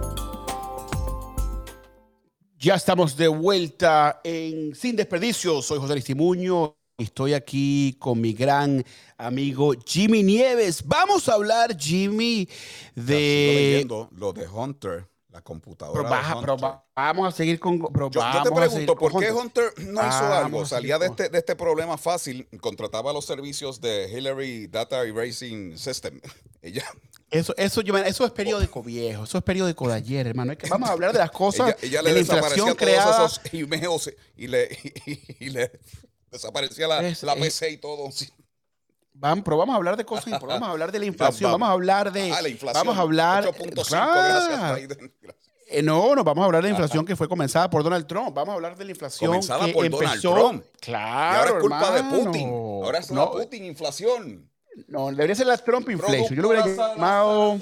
Speaker 2: Ya estamos de vuelta en Sin Desperdicios. Soy José Aristimuño. Estoy aquí con mi gran amigo Jimmy Nieves. Vamos a hablar, Jimmy, de...
Speaker 3: lo de Hunter la computadora.
Speaker 2: Pero, vamos a seguir con.
Speaker 3: Yo, te pregunto, ¿por qué Hunter no hizo algo? Salía de este, de este problema fácil, contrataba los servicios de Hillary Data Erasing System. Ella.
Speaker 2: Eso, eso, yo, eso es periódico viejo, eso es periódico de ayer, hermano. vamos a hablar de las cosas.
Speaker 3: ella, le desaparecía todos esos y le, y, le desaparecía la, la PC y todo.
Speaker 2: Vamos, pero vamos a hablar de cosas importantes. Vamos a hablar de la inflación. Vamos a hablar de.
Speaker 3: Ah, la inflación.
Speaker 2: Vamos a hablar.
Speaker 3: 8.5, gracias, Biden.
Speaker 2: Eh, no, no, vamos a hablar de la inflación que fue comenzada por Donald Trump. Vamos a hablar de la inflación
Speaker 3: comenzada
Speaker 2: que
Speaker 3: por
Speaker 2: empezó.
Speaker 3: Donald Trump.
Speaker 2: Claro.
Speaker 3: Y ahora es culpa de Putin. Ahora es no, Putin inflación.
Speaker 2: No, debería ser la Trump inflation. Yo lo hubiera llamado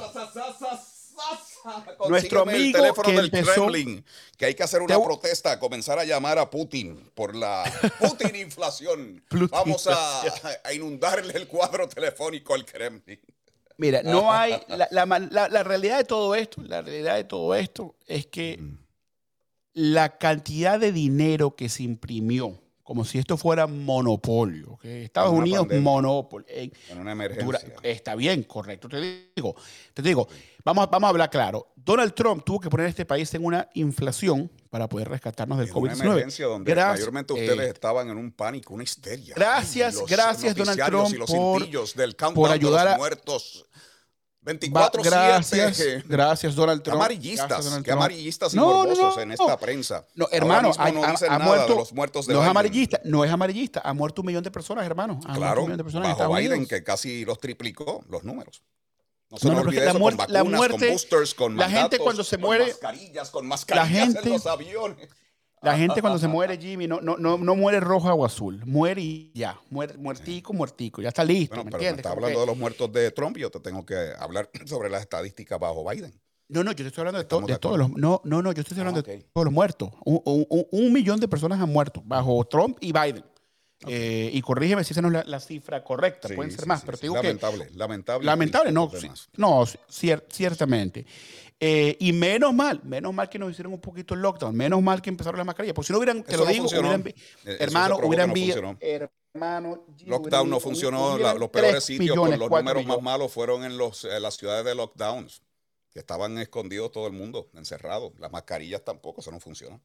Speaker 2: nuestro amigo
Speaker 3: el teléfono del Kremlin, que hay que hacer una protesta, comenzar a llamar a Putin por la Putin inflación. Vamos a, a, inundarle el cuadro telefónico al Kremlin.
Speaker 2: Mira, no hay la, la, la, realidad de todo esto, la realidad de todo esto es que la cantidad de dinero que se imprimió como si esto fuera monopolio. Estados Unidos, monopolio.
Speaker 3: En una emergencia.
Speaker 2: está bien, correcto. Te digo, te digo vamos, vamos a hablar claro. Donald Trump tuvo que poner a este país en una inflación para poder rescatarnos del COVID-19. Una
Speaker 3: emergencia donde mayormente ustedes eh, estaban en un pánico, una histeria.
Speaker 2: Gracias, gracias Donald Trump
Speaker 3: por, del
Speaker 2: por ayudar a
Speaker 3: muertos 24
Speaker 2: gracias, gracias Donald Trump.
Speaker 3: Amarillistas, qué amarillistas y no, morbosos en esta prensa.
Speaker 2: No, hermano, ha,
Speaker 3: no ha, muerto, los muertos de
Speaker 2: no es amarillista, no es amarillista, ha muerto un millón de personas, hermano. Ha
Speaker 3: claro,
Speaker 2: un millón de personas
Speaker 3: bajo Biden
Speaker 2: Unidos.
Speaker 3: que casi los triplicó los números.
Speaker 2: No se no, no, la, muerte, con vacunas, la muerte,
Speaker 3: con boosters, con
Speaker 2: la gente cuando se muere,
Speaker 3: con mascarillas, con mascarillas la gente, en los aviones.
Speaker 2: La gente cuando se muere, Jimmy, no, no, no, no muere roja o azul, muere y ya, muere, muertico, muertico, ya está listo.
Speaker 3: Bueno,
Speaker 2: ¿me
Speaker 3: pero
Speaker 2: entiendes?
Speaker 3: me está hablando de los muertos de Trump y yo te tengo que hablar sobre las estadísticas bajo Biden.
Speaker 2: No, no, yo te estoy hablando de, to de todos los. No, no, no, yo estoy hablando ah, okay. de todos los muertos. Un, un, un, millón de personas han muerto bajo Trump y Biden. Okay. Eh, y corrígeme si esa no es la, la cifra correcta,
Speaker 3: sí,
Speaker 2: pueden ser
Speaker 3: sí,
Speaker 2: más,
Speaker 3: sí,
Speaker 2: pero te digo
Speaker 3: lamentable,
Speaker 2: que.
Speaker 3: Lamentable,
Speaker 2: lamentable. Lamentable, no, no cier ciertamente. Eh, y menos mal, menos mal que nos hicieron un poquito el lockdown, menos mal que empezaron las mascarillas, porque si no hubieran, te
Speaker 3: Eso
Speaker 2: lo
Speaker 3: no
Speaker 2: digo, hubieran,
Speaker 3: Eh,
Speaker 2: hermano, hubieran
Speaker 3: no
Speaker 2: vi-
Speaker 3: funcionó.
Speaker 2: hermano,
Speaker 3: Lockdown no funcionó, la- los peores sitios con los números más malos fueron en los, eh, las ciudades de lockdowns, que estaban escondidos todo el mundo, encerrado. Las mascarillas tampoco, eso no funciona.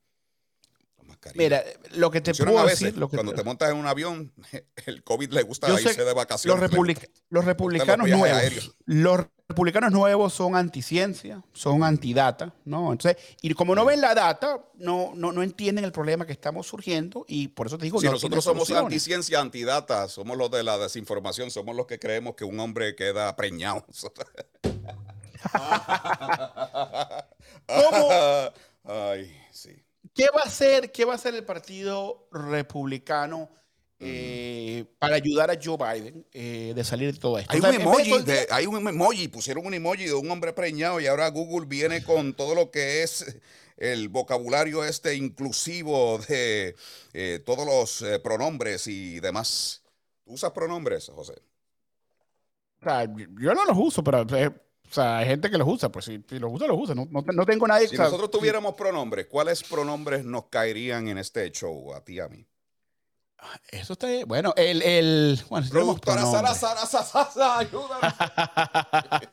Speaker 2: Mira, lo que te
Speaker 3: Funcionan
Speaker 2: puedo
Speaker 3: veces.
Speaker 2: decir, lo que
Speaker 3: Cuando te montas en un avión, el COVID le gusta
Speaker 2: Yo
Speaker 3: irse de vacaciones.
Speaker 2: los, republic- los republicanos
Speaker 3: viajes
Speaker 2: nuevos,
Speaker 3: aéreos.
Speaker 2: los republicanos nuevos son anticiencia, son antidata, ¿no? Entonces, y como no ven la data, no, no, no entienden el problema que estamos surgiendo y por eso te digo,
Speaker 3: Si
Speaker 2: no
Speaker 3: nosotros somos anticiencia, antidata, somos los de la desinformación, somos los que creemos que un hombre queda preñado.
Speaker 2: ¿Cómo?
Speaker 3: Ay, sí.
Speaker 2: ¿Qué va a hacer, qué va a hacer el Partido Republicano eh, para ayudar a Joe Biden eh, de salir de todo esto?
Speaker 3: Hay
Speaker 2: O sea,
Speaker 3: un
Speaker 2: de
Speaker 3: emoji, de- hay un emoji, pusieron un emoji de un hombre preñado y ahora Google viene con todo lo que es el vocabulario este inclusivo de eh, todos los eh, pronombres y demás. ¿Tú usas pronombres, José?
Speaker 2: o sea, yo no los uso, pero eh, o sea, hay gente que los usa, pues si, si los usa, los usa. No, no, no tengo nadie
Speaker 3: Si
Speaker 2: o sea,
Speaker 3: nosotros tuviéramos pronombres, ¿cuáles pronombres nos caerían en este show, a ti y a mí?
Speaker 2: Eso está bueno. El, el bueno, si tenemos
Speaker 3: Productora Sara,
Speaker 2: pronombres.
Speaker 3: Sara, Sara, Sara, ayúdame.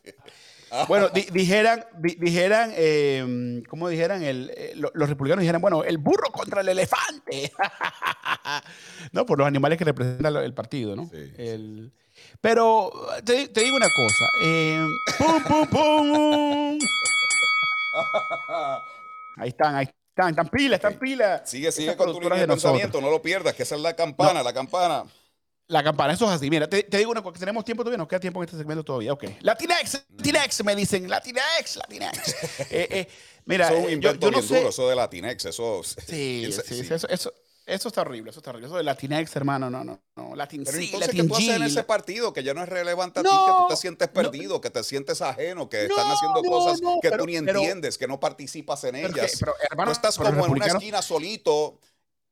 Speaker 2: Bueno, di- dijeran, di- dijeran, eh, ¿cómo dijeran? El, eh, lo- los republicanos dijeran, bueno, el burro contra el elefante. no, por los animales que representa el partido, ¿no?
Speaker 3: Sí, sí.
Speaker 2: El- pero te, te digo una cosa. eh, pum, pum, pum. Ahí están, ahí están, están pilas, están pilas.
Speaker 3: Sigue, sigue
Speaker 2: Esas
Speaker 3: con tu línea de pensamiento, no lo pierdas, que esa es la campana, la campana.
Speaker 2: La campana, eso es así. Mira, te, digo una cosa, tenemos tiempo todavía, nos queda tiempo en este segmento todavía. Ok. Latinex, Latinex, me dicen, Latinex, Latinex. eh, eh, mira,
Speaker 3: eso es un invento yo, no bien sé. duro, eso de Latinex, eso...
Speaker 2: Sí, sí, sí. Eso, eso, eso, está horrible, eso está horrible. Eso de Latinex, hermano, no, no, no. Latin
Speaker 3: Pero
Speaker 2: entonces,
Speaker 3: Latin ¿qué tú haces en ese partido? Que ya no es relevante a ti, que tú te sientes perdido, que te sientes ajeno, que están haciendo cosas que tú ni entiendes, que no participas en ellas. pero, hermano, tú estás como en una esquina solito,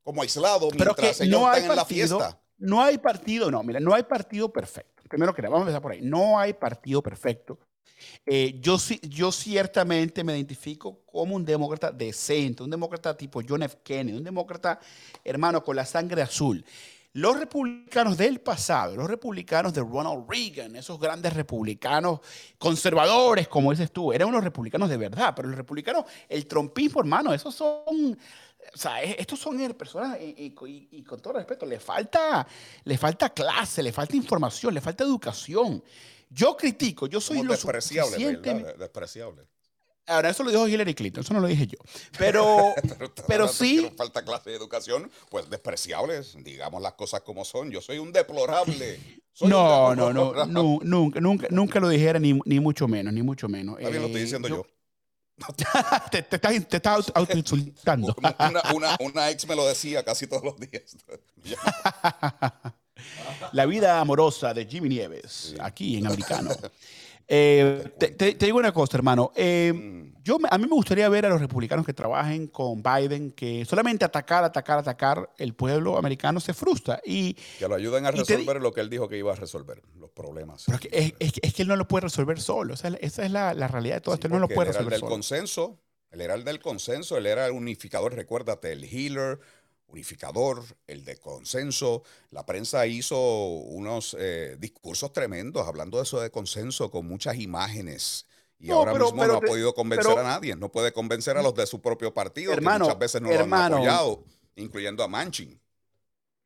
Speaker 3: como aislado, mientras ellos están en la fiesta
Speaker 2: no hay partido, no, mira, no hay partido perfecto. Primero que nada, vamos a empezar por ahí. No hay partido perfecto. Eh, yo, yo ciertamente me identifico como un demócrata decente, un demócrata tipo John F. Kennedy, un demócrata, hermano, con la sangre azul. Los republicanos del pasado, los republicanos de Ronald Reagan, esos grandes republicanos conservadores, como dices tú, eran unos republicanos de verdad, pero los republicanos, el trompismo, hermano, esos son o sea, estos son personas, y, con todo respeto, le falta, le falta clase, le falta información, le falta educación. Yo critico, yo soy lo
Speaker 3: despreciable, suficiente... despreciable.
Speaker 2: Ahora, eso lo dijo Hillary Clinton, eso no lo dije yo. Pero, pero, sí.
Speaker 3: falta clase de educación, pues despreciables, digamos las cosas como son. Yo soy un deplorable.
Speaker 2: no, no, no, no, nunca, nunca, nunca lo dijera, ni, ni mucho menos, ni mucho menos.
Speaker 3: También lo estoy eh, diciendo yo.
Speaker 2: te, te, estás, te estás autoinsultando.
Speaker 3: una, una, una, ex me lo decía casi todos los días.
Speaker 2: La vida amorosa de Jimmy Nieves, aquí en Americano. Eh, te, digo una cosa, hermano. Eh, mm. yo, a mí me gustaría ver a los republicanos que trabajen con Biden, que solamente atacar, atacar, atacar, el pueblo americano se frustra. Y,
Speaker 3: que lo ayuden a resolver lo que él dijo que iba a resolver, los problemas.
Speaker 2: es, es, que él no lo puede resolver solo. esa es la, la realidad de todo esto. Él no lo puede resolver
Speaker 3: él era el del consenso. Él era el del consenso, él era el unificador, recuérdate, el healer, unificador, el de consenso. La prensa hizo unos eh, discursos tremendos hablando de eso de consenso con muchas imágenes. Y ahora mismo no ha podido convencer a nadie, no puede convencer a los de su propio partido, hermano, que muchas veces no lo han apoyado, incluyendo a Manchin.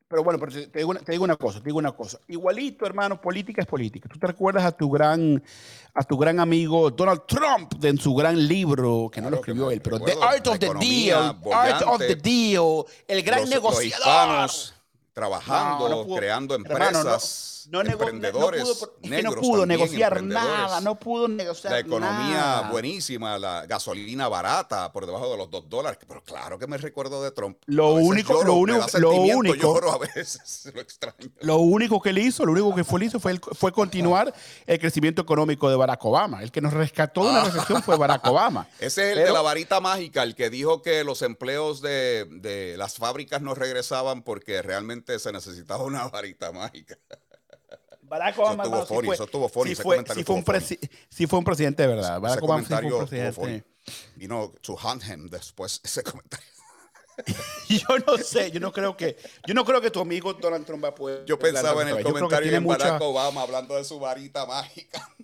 Speaker 2: Pero bueno, pero te, digo una, te, digo una, cosa, te digo una cosa. Igualito, hermano, política es política. Tú te recuerdas a tu gran, a tu gran amigo Donald Trump de, en su gran libro, que no lo escribió él, pero The Art of the Deal, Art of the Deal, el gran negociador.
Speaker 3: trabajando, creando empresas no emprendedores no, pudo,
Speaker 2: es que no pudo negociar nada, no pudo negociar
Speaker 3: La economía buenísima, la gasolina barata por debajo de los dos dólares. Pero claro que me recuerdo de Trump.
Speaker 2: Lo único, lo único, lo único,
Speaker 3: a veces, lo extraño.
Speaker 2: Lo único que él hizo, lo único que fue, hizo fue, fue continuar el crecimiento económico de Barack Obama. El que nos rescató de una ah. recesión fue Barack Obama.
Speaker 3: Ese es el de la varita mágica, el que dijo que los empleos de, de las fábricas no regresaban porque realmente se necesitaba una varita mágica.
Speaker 2: Barack Obama.
Speaker 3: Eso eso tuvo funny,
Speaker 2: si, fue, si, fue un si fue un presidente de verdad. Barack Obama sí fue un presidente.
Speaker 3: Vino to hunt him después ese comentario.
Speaker 2: yo no sé, yo no creo que, yo no creo que tu amigo Donald Trump va a poder.
Speaker 3: Yo pensaba en el comentario de Barack Obama hablando de su varita mágica.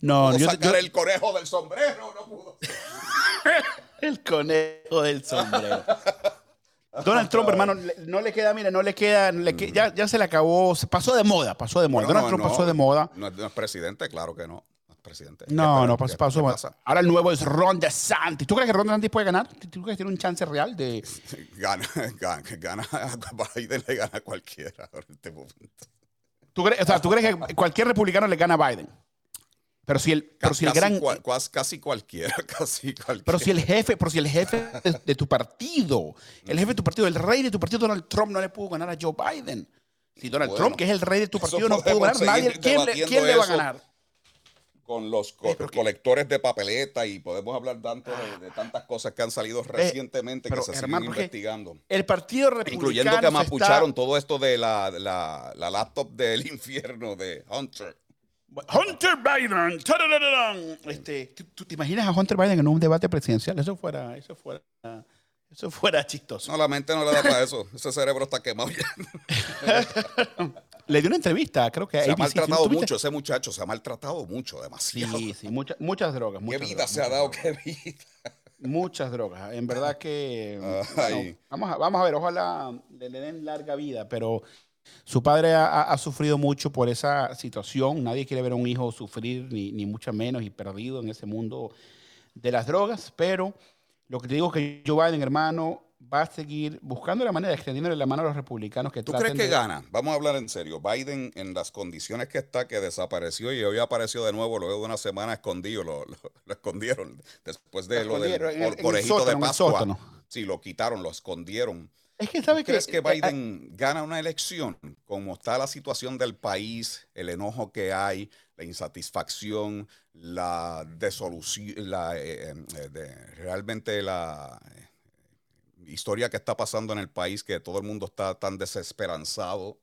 Speaker 2: No,
Speaker 3: no yo, sacar yo, el conejo del sombrero, no pudo.
Speaker 2: el conejo del sombrero. Donald Trump, hermano, no le queda, mire, no le queda, ya, ya, se le acabó, se pasó de moda, pasó de moda. Donald Trump pasó de moda.
Speaker 3: No, es presidente, claro que no. No es presidente.
Speaker 2: No, no, pasó, pasó. Ahora el nuevo es Ron DeSantis. ¿Tú crees que Ron DeSantis puede ganar? ¿Tú crees que tiene un chance real de...?
Speaker 3: Gana, gana, gana, Biden le gana a cualquiera en este momento.
Speaker 2: ¿Tú crees, o sea, ¿tú crees que cualquier republicano le gana a Biden? Pero si el, pero si el gran.
Speaker 3: casi cualquiera, casi cualquiera.
Speaker 2: Pero si el jefe, pero si el jefe de, tu partido, el jefe de tu partido, el rey de tu partido, Donald Trump, no le pudo ganar a Joe Biden. Si Donald Trump, que es el rey de tu partido, no pudo ganar, nadie, ¿quién, le, ¿quién le va a ganar?
Speaker 3: Con los colectores de papeleta y podemos hablar tanto de, tantas cosas que han salido eh, recientemente que se siguen investigando.
Speaker 2: El partido republicano.
Speaker 3: Incluyendo que mapucharon todo esto de la, la, la laptop del infierno de Hunter.
Speaker 2: Hunter Biden. Este, ¿tú, te imaginas a Hunter Biden en un debate presidencial? Eso fuera, eso fuera, eso fuera chistoso.
Speaker 3: No, la mente no le da para eso. Ese cerebro está quemado
Speaker 2: ya. le dio una entrevista, creo que
Speaker 3: Se ha maltratado mucho ese muchacho, se ha maltratado mucho, demasiado.
Speaker 2: Sí, sí, muchas drogas.
Speaker 3: qué
Speaker 2: vida
Speaker 3: se ha dado, qué vida.
Speaker 2: Muchas drogas. En verdad que. vamos, a, vamos a ver, ojalá le den larga vida, pero su padre ha, sufrido mucho por esa situación. Nadie quiere ver a un hijo sufrir, ni, ni mucho menos, y perdido en ese mundo de las drogas. Pero lo que te digo es que Joe Biden, hermano, va a seguir buscando la manera de extendiéndole la mano a los republicanos que
Speaker 3: ¿Tú crees que gana? Vamos a hablar en serio. Biden, en las condiciones que está, que desapareció y hoy apareció de nuevo luego de una semana escondido, lo, escondieron después de lo, del conejito de Pascua. Sí, lo quitaron, lo escondieron.
Speaker 2: Es que sabe
Speaker 3: ¿Crees que, que eh, Biden gana una elección? Como está la situación del país, el enojo que hay, la insatisfacción, la desolución, la, eh, eh, realmente la historia que está pasando en el país, que todo el mundo está tan desesperanzado.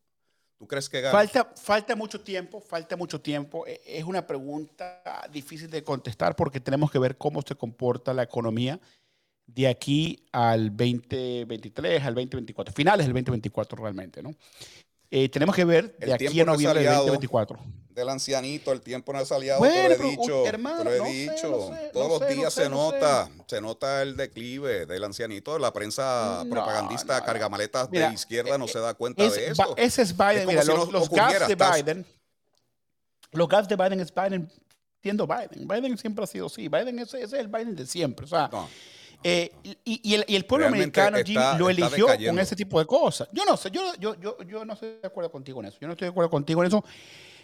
Speaker 3: ¿Tú crees que gana?
Speaker 2: Falta, falta mucho tiempo, falta mucho tiempo. E, es una pregunta difícil de contestar porque tenemos que ver cómo se comporta la economía de aquí al 2023, al 2024, finales del 2024 realmente, ¿no? Eh, tenemos que ver de aquí a noviembre del 2024.
Speaker 3: Del ancianito, el tiempo no es aliado, bueno, te lo he dicho, hermano, te lo he dicho. Todos los días se nota, se nota el declive del ancianito. La prensa propagandista cargamaletas de izquierda no eh, se da cuenta de eso.
Speaker 2: Ese es Biden, mira, los, los gaps de Biden, los gaps de Biden es Biden siendo Biden. Biden siempre ha sido así. Biden es, ese es el Biden de siempre. O sea, eh, y, el, pueblo americano lo eligió con ese tipo de cosas. Yo no sé, yo, yo, yo, yo no estoy de acuerdo contigo en eso. Yo no estoy de acuerdo contigo en eso.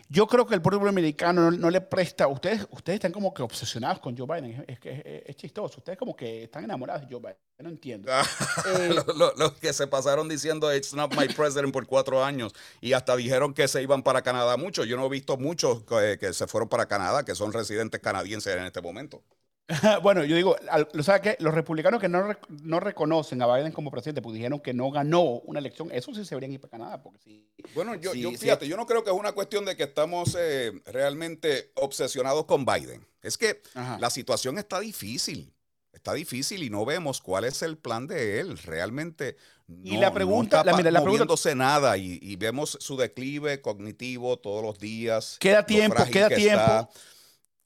Speaker 2: Yo creo que el pueblo americano no, le presta. Ustedes, ustedes están como que obsesionados con Joe Biden. Es, que es, chistoso. Ustedes como que están enamorados de Joe Biden. Yo no entiendo.
Speaker 3: eh, los, que se pasaron diciendo It's not my president por cuatro años y hasta dijeron que se iban para Canadá muchos. Yo no he visto muchos que, que se fueron para Canadá, que son residentes canadienses en este momento.
Speaker 2: bueno, yo digo, ¿sabes qué? Los republicanos que no, no, reconocen a Biden como presidente, pues dijeron que no ganó una elección, eso sí se deberían ir para Canadá. Porque sí,
Speaker 3: bueno, yo, yo fíjate, yo no creo que es una cuestión de que estamos eh, realmente obsesionados con Biden. Es que la situación está difícil. Está difícil y no vemos cuál es el plan de él. Realmente no,
Speaker 2: y la pregunta,
Speaker 3: está
Speaker 2: la,
Speaker 3: la moviéndose nada y, y, vemos su declive cognitivo todos los días.
Speaker 2: Queda tiempo, queda tiempo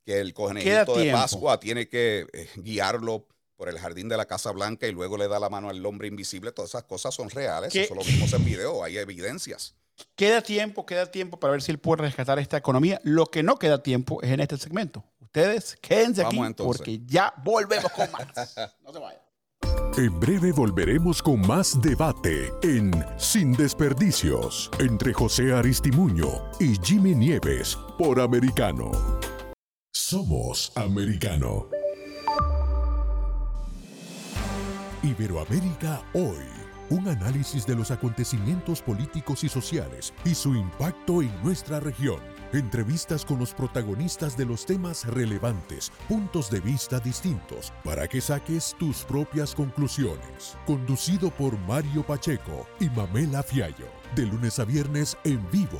Speaker 3: que el conejito de Pascua tiene que eh, guiarlo por el jardín de la Casa Blanca y luego le da la mano al hombre invisible. Todas esas cosas son reales, eso lo vimos en video, hay evidencias.
Speaker 2: Queda tiempo, queda tiempo para ver si él puede rescatar esta economía. Lo que no queda tiempo es en este segmento. Ustedes quédense aquí porque ya volvemos con más. No se vayan.
Speaker 1: En breve volveremos con más debate en Sin Desperdicios entre José Aristimuño y Jimmy Nieves por Americano. Somos americano. Iberoamérica hoy. Un análisis de los acontecimientos políticos y sociales y su impacto en nuestra región. Entrevistas con los protagonistas de los temas relevantes, puntos de vista distintos, para que saques tus propias conclusiones. Conducido por Mario Pacheco y Mamela Fiallo. De lunes a viernes en vivo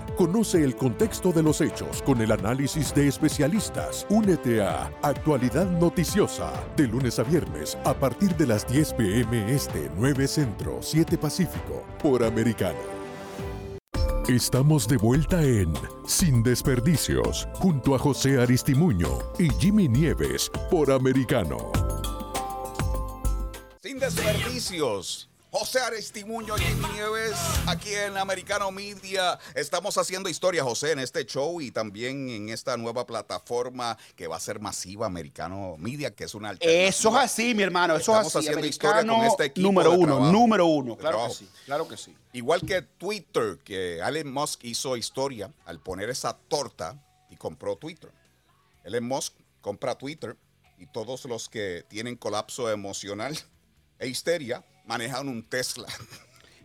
Speaker 1: Conoce el contexto de los hechos con el análisis de especialistas. Únete a Actualidad Noticiosa de lunes a viernes a partir de las 10 pm este 9 Centro 7 Pacífico por Americano. Estamos de vuelta en Sin Desperdicios, junto a José Aristimuño y Jimmy Nieves por Americano.
Speaker 3: Sin Desperdicios. José Aristimuño, Jimmy Nieves, aquí en Americano Media. Estamos haciendo historia, José, en este show y también en esta nueva plataforma que va a ser masiva, Americano Media, que es una alternativa.
Speaker 2: Eso es así, mi hermano. Eso
Speaker 3: Estamos
Speaker 2: es así.
Speaker 3: haciendo historia con este equipo
Speaker 2: número
Speaker 3: de
Speaker 2: uno,
Speaker 3: trabajo.
Speaker 2: número uno. Claro que sí. Claro que sí.
Speaker 3: Igual que Twitter, que Elon Musk hizo historia al poner esa torta y compró Twitter. Elon Musk compra Twitter y todos los que tienen colapso emocional e histeria manejan un Tesla.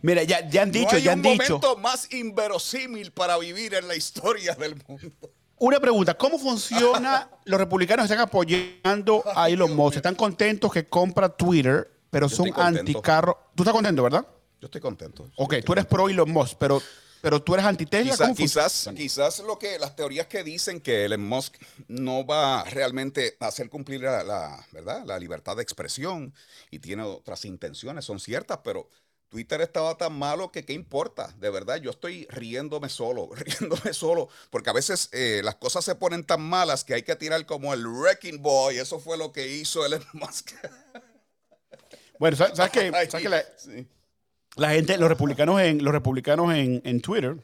Speaker 2: Mira, ya, ya han dicho,
Speaker 3: no hay
Speaker 2: ya
Speaker 3: un
Speaker 2: han dicho.
Speaker 3: momento más inverosímil para vivir en la historia del mundo.
Speaker 2: Una pregunta, ¿cómo funciona? Los republicanos están apoyando a Elon Musk. Están contentos que compra Twitter, pero
Speaker 3: Yo
Speaker 2: son anticarro. ¿Tú estás contento, verdad?
Speaker 3: Yo estoy contento.
Speaker 2: Ok,
Speaker 3: Estoy
Speaker 2: tú eres pro Elon Musk, pero, pero tú eres anti-Tesla.
Speaker 3: Quizá-
Speaker 2: ¿Cómo
Speaker 3: quizás, quizás lo que las teorías que dicen que Elon Musk no va realmente a hacer cumplir la, la- ¿verdad? la libertad de expresión y tiene otras intenciones, son ciertas, pero Twitter estaba tan malo que qué importa, de verdad, yo estoy riéndome solo, riéndome solo, porque a veces eh, las cosas se ponen tan malas que hay que tirar como el Wrecking Boy, eso fue lo que hizo Elon Musk.
Speaker 2: Bueno, ¿sabes, sabes que, sabes que la,
Speaker 3: sí.
Speaker 2: La gente, los republicanos en, los republicanos en, en Twitter,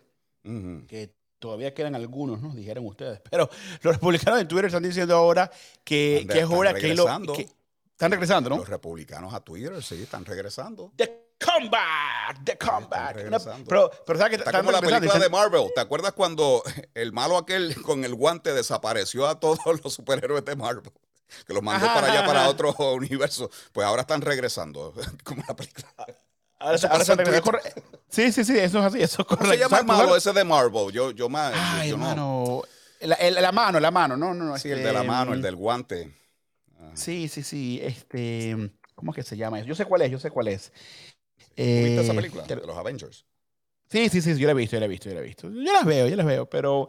Speaker 2: que todavía quedan algunos, ¿no? Dijeron ustedes. Pero los republicanos en Twitter están diciendo ahora que, que es hora que
Speaker 3: regresando.
Speaker 2: que- están regresando, ¿no?
Speaker 3: Los republicanos a Twitter, sí, están regresando.
Speaker 2: The comeback, the comeback. Una- pero, pero ¿sabes que
Speaker 3: Está
Speaker 2: están
Speaker 3: como la película de Marvel. ¿Te acuerdas cuando el malo aquel con el guante desapareció a todos los superhéroes de Marvel? Que los mandó
Speaker 2: Ajá,
Speaker 3: para allá,
Speaker 2: ajá,
Speaker 3: para otro universo. Pues ahora están regresando. Como la película.
Speaker 2: Ahora,
Speaker 3: Eso
Speaker 2: ahora
Speaker 3: en
Speaker 2: regresando. Corre- Sí, sí, sí, eso es así, eso es
Speaker 3: ¿Cómo
Speaker 2: correcto.
Speaker 3: se llama el malo ese de Marvel? Yo, yo más.
Speaker 2: Ay,
Speaker 3: yo no-
Speaker 2: hermano. La, el- la mano, la mano, no, no, no.
Speaker 3: Sí, el
Speaker 2: este,
Speaker 3: de la mano, el del guante.
Speaker 2: Sí, sí, sí. Este, ¿cómo es que se llama? eso? Yo sé cuál es, yo sé cuál es.
Speaker 3: ¿Viste esa
Speaker 2: Eh,
Speaker 3: película?
Speaker 2: te-
Speaker 3: De los Avengers.
Speaker 2: Sí, sí, sí, yo la he visto, yo la he visto, yo la he visto. Yo las veo, yo las veo, pero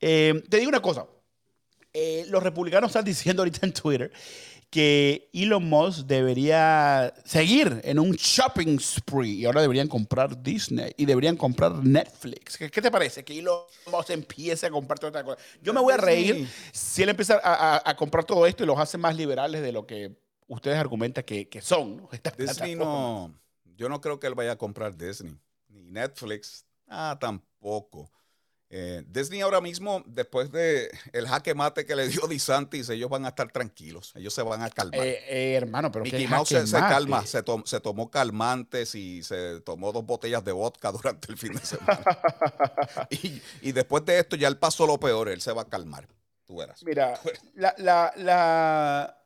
Speaker 2: eh, te digo una cosa. Eh, los republicanos están diciendo ahorita en Twitter que Elon Musk debería seguir en un shopping spree y ahora deberían comprar Disney y deberían comprar Netflix. ¿Qué, qué te parece? Que Elon Musk empiece a comprar toda esta cosa. Yo me voy a reír si él empieza a, a- a comprar todo esto y los hace más liberales de lo que ustedes argumentan que, que son. ¿no?
Speaker 3: Disney no. Yo no creo que él vaya a comprar Disney. Ni Netflix. Ah, tampoco. Eh, Disney ahora mismo, después de el jaque mate que le dio DeSantis, ellos van a estar tranquilos. Ellos se van a calmar.
Speaker 2: Eh, eh, hermano, pero
Speaker 3: Mickey Mouse se, se calma, se, tom- se tomó calmantes y se tomó dos botellas de vodka durante el fin de semana. y, y después de esto ya él pasó lo peor, él se va a calmar. Tú verás.
Speaker 2: Mira, la, la, la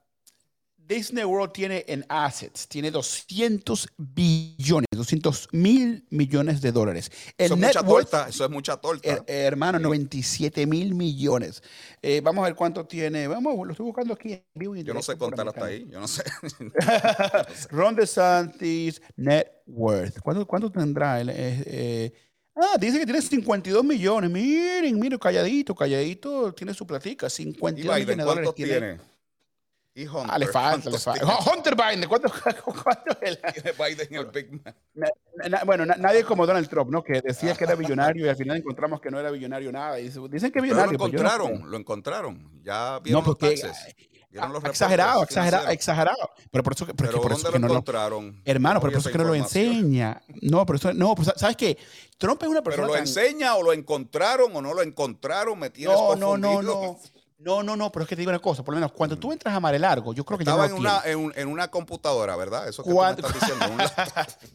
Speaker 2: Disney World tiene en assets, tiene 200 billones, 200 mil millones de dólares. El
Speaker 3: Eso es mucha
Speaker 2: worth,
Speaker 3: torta, eso es mucha torta.
Speaker 2: her- hermano, 97 mil millones. Eh, vamos a ver cuánto tiene. Vamos, lo estoy buscando aquí en vivo y en
Speaker 3: Yo no sé contar hasta ahí, yo no sé.
Speaker 2: Ron DeSantis net worth. ¿Cuánto, cuánto tendrá él? Eh, eh, ah, dice que tiene 52 millones. Miren, miren, calladito, calladito, tiene su platica.
Speaker 3: ¿Y
Speaker 2: 52
Speaker 3: Biden
Speaker 2: millones de dólares tiene?
Speaker 3: ¿Y Hunter?
Speaker 2: Ah, le falta, le
Speaker 3: ¿Cuántos
Speaker 2: falta.
Speaker 3: tiene?
Speaker 2: Oh, Hunter Biden, ¿cuánto, cuánto él?
Speaker 3: Tiene Biden el Big Man.
Speaker 2: Na- na- bueno, na- nadie como Donald Trump, ¿no? Que decía que era billonario y al final encontramos que no era billonario nada. Y dicen que es
Speaker 3: Pero lo
Speaker 2: billonario. pues no
Speaker 3: encontraron, lo encontraron. Ya vieron
Speaker 2: No,
Speaker 3: los
Speaker 2: porque
Speaker 3: taxes. Vieron los
Speaker 2: exagerado,
Speaker 3: reportes
Speaker 2: exagerado,
Speaker 3: financieros.
Speaker 2: exagerado. Pero por eso, que- pero es
Speaker 3: Pero
Speaker 2: por
Speaker 3: ¿dónde
Speaker 2: eso
Speaker 3: lo
Speaker 2: que no lo,
Speaker 3: encontraron?
Speaker 2: Hermano,
Speaker 3: No
Speaker 2: pero por eso que no lo enseña. No, pero eso, no, pero ¿sabes qué? Trump es una
Speaker 3: Pero
Speaker 2: persona
Speaker 3: lo
Speaker 2: tan-
Speaker 3: enseña o lo encontraron o no lo encontraron, me tienes
Speaker 2: No, no, no, no. No, no, no, pero es que te digo una cosa, por lo menos cuando tú entras a Mare Largo, yo creo que ya
Speaker 3: Estaba
Speaker 2: no
Speaker 3: en una,
Speaker 2: tiene.
Speaker 3: en, un- en una computadora, ¿verdad? Eso que tú me estás diciendo.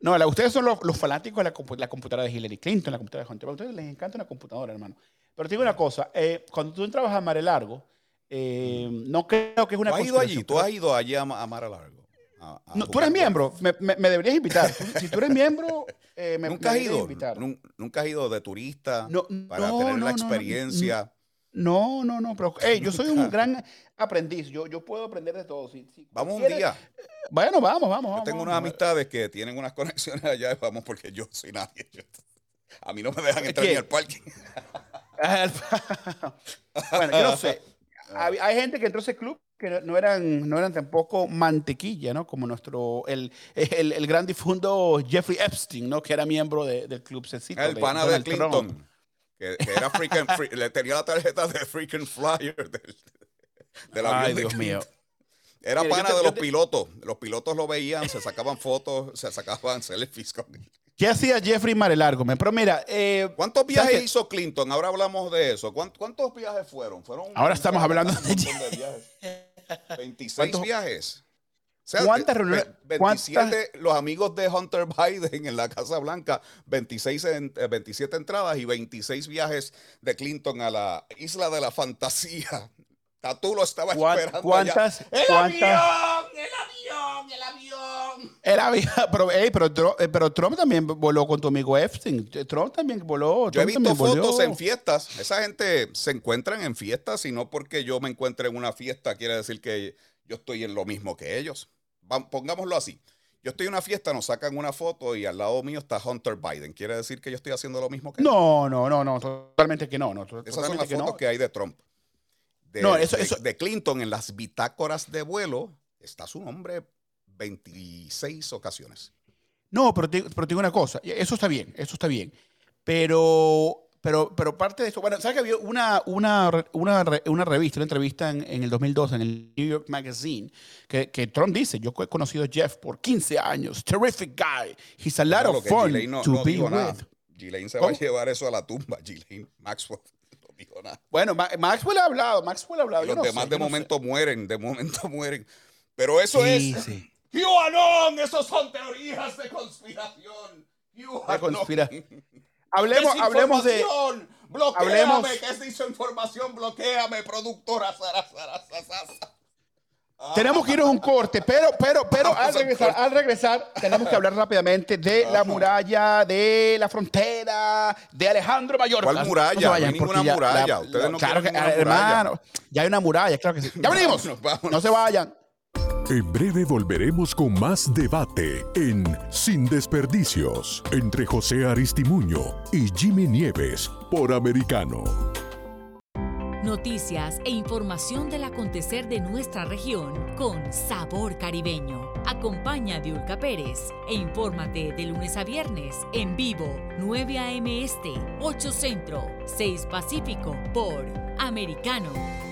Speaker 2: No, la- ustedes son los, los fanáticos de la, compu- la computadora de Hillary Clinton, la computadora de Hunter. A ustedes les encanta una computadora, hermano. Pero te digo una cosa, eh, cuando tú entrabas a Mare Largo, eh, no creo que es una
Speaker 3: ¿Tú has ido allí? ¿Tú has ido allí a, a Mar a Largo? A- a
Speaker 2: No, tú eres miembro, me, me- me deberías invitar. Tú- si tú eres miembro, eh, me,
Speaker 3: ¿Nunca has
Speaker 2: me deberías
Speaker 3: ido?
Speaker 2: invitar.
Speaker 3: Nun- ¿Nunca has ido de turista
Speaker 2: No,
Speaker 3: para
Speaker 2: no,
Speaker 3: tener la
Speaker 2: no, no,
Speaker 3: experiencia?
Speaker 2: No, no, no, pero hey, yo soy un gran aprendiz. Yo, yo puedo aprender de todo.
Speaker 3: vamos un día.
Speaker 2: Bueno, vamos, vamos.
Speaker 3: Yo tengo unas amistades que tienen unas conexiones allá. Vamos, porque yo soy nadie. a mí no me dejan entrar ni al parking.
Speaker 2: bueno, yo no sé. Hay, gente que entró a ese club que no eran, no eran tampoco mantequilla, ¿no? Como nuestro, el, el, gran difundo Jeffrey Epstein, ¿no? Que era miembro del club Cecito.
Speaker 3: El pana de Clinton. Que, era freaking, le tenía la tarjeta de freaking flyer del, del avión
Speaker 2: Ay, Dios mío.
Speaker 3: Era pana de los pilotos. Los pilotos lo veían, se sacaban fotos, se sacaban selfies con
Speaker 2: ¿Qué hacía Jeffrey Marelargo? Pero mira, eh,
Speaker 3: ¿cuántos viajes hizo Clinton? Ahora hablamos de eso. ¿Cuántos, viajes fueron? fueron
Speaker 2: Ahora estamos hablando de,
Speaker 3: viajes. 26 viajes.
Speaker 2: ¿Cuántas reuniones?
Speaker 3: 27, los amigos de Hunter Biden en la Casa Blanca, 26 27 eh, entradas y 26 viajes de Clinton a la isla de la fantasía. Tú lo estaba esperando.
Speaker 2: ¿Cuántas?
Speaker 3: ¡El
Speaker 2: ¿cuántas?
Speaker 3: avión! ¡El avión! ¡El avión!
Speaker 2: El avión. Pero, pero, eh, pero, Trump también voló con tu amigo Epstein. Trump también voló.
Speaker 3: Yo he visto fotos en fiestas. Esa gente se encuentran en fiestas y no porque yo me encuentre en una fiesta quiere decir que yo estoy en lo mismo que ellos. pongámoslo así. Yo estoy en una fiesta, nos sacan una foto y al lado mío está Hunter Biden. ¿Quiere decir que yo estoy haciendo lo mismo que
Speaker 2: No, no, no, no, totalmente que no. no
Speaker 3: Esas son las fotos que hay de Trump de,
Speaker 2: no, eso,
Speaker 3: de, Clinton en las bitácoras de vuelo está su nombre 26 ocasiones.
Speaker 2: No, pero te, pero digo una cosa, eso está bien, eso está bien. Pero, pero, pero parte de eso, bueno, ¿sabes que había una, una, una, una revista, una entrevista en, en, el 2012 en el New York Magazine que, que, Trump dice, yo he conocido a Jeff por 15 años, terrific guy, he's a lot of fun to be with.
Speaker 3: Ghislaine se va a llevar eso a la tumba, Ghislaine Maxwell.
Speaker 2: Bueno, Maxwell ha hablado, Maxwell ha hablado.
Speaker 3: los demás de momento mueren, de momento mueren. Pero eso es. Sí. QAnon, esos son teorías de conspiración.
Speaker 2: De conspiración. Hablemos, hablemos de.
Speaker 3: Bloqueame, hablemos, que es desinformación, bloqueame, productora.
Speaker 2: Tenemos que irnos a un corte, pero, pero, pero al regresar, al regresar, tenemos que hablar rápidamente de la muralla, de la frontera, de Alejandro Mayor.
Speaker 3: ¿Cuál muralla? No, hay ninguna muralla. Ustedes no
Speaker 2: claro que, hermano, ya hay una muralla, claro que sí. ¡Ya venimos! No se vayan.
Speaker 1: En breve volveremos con más debate en Sin Desperdicios entre José Aristimuño y Jimmy Nieves por Americano.
Speaker 4: Noticias e información del acontecer de nuestra región con sabor caribeño. Acompaña a Diulca Pérez e infórmate de lunes a viernes en vivo 9 a.m. Este, 8 Centro, 6 Pacífico por Americano.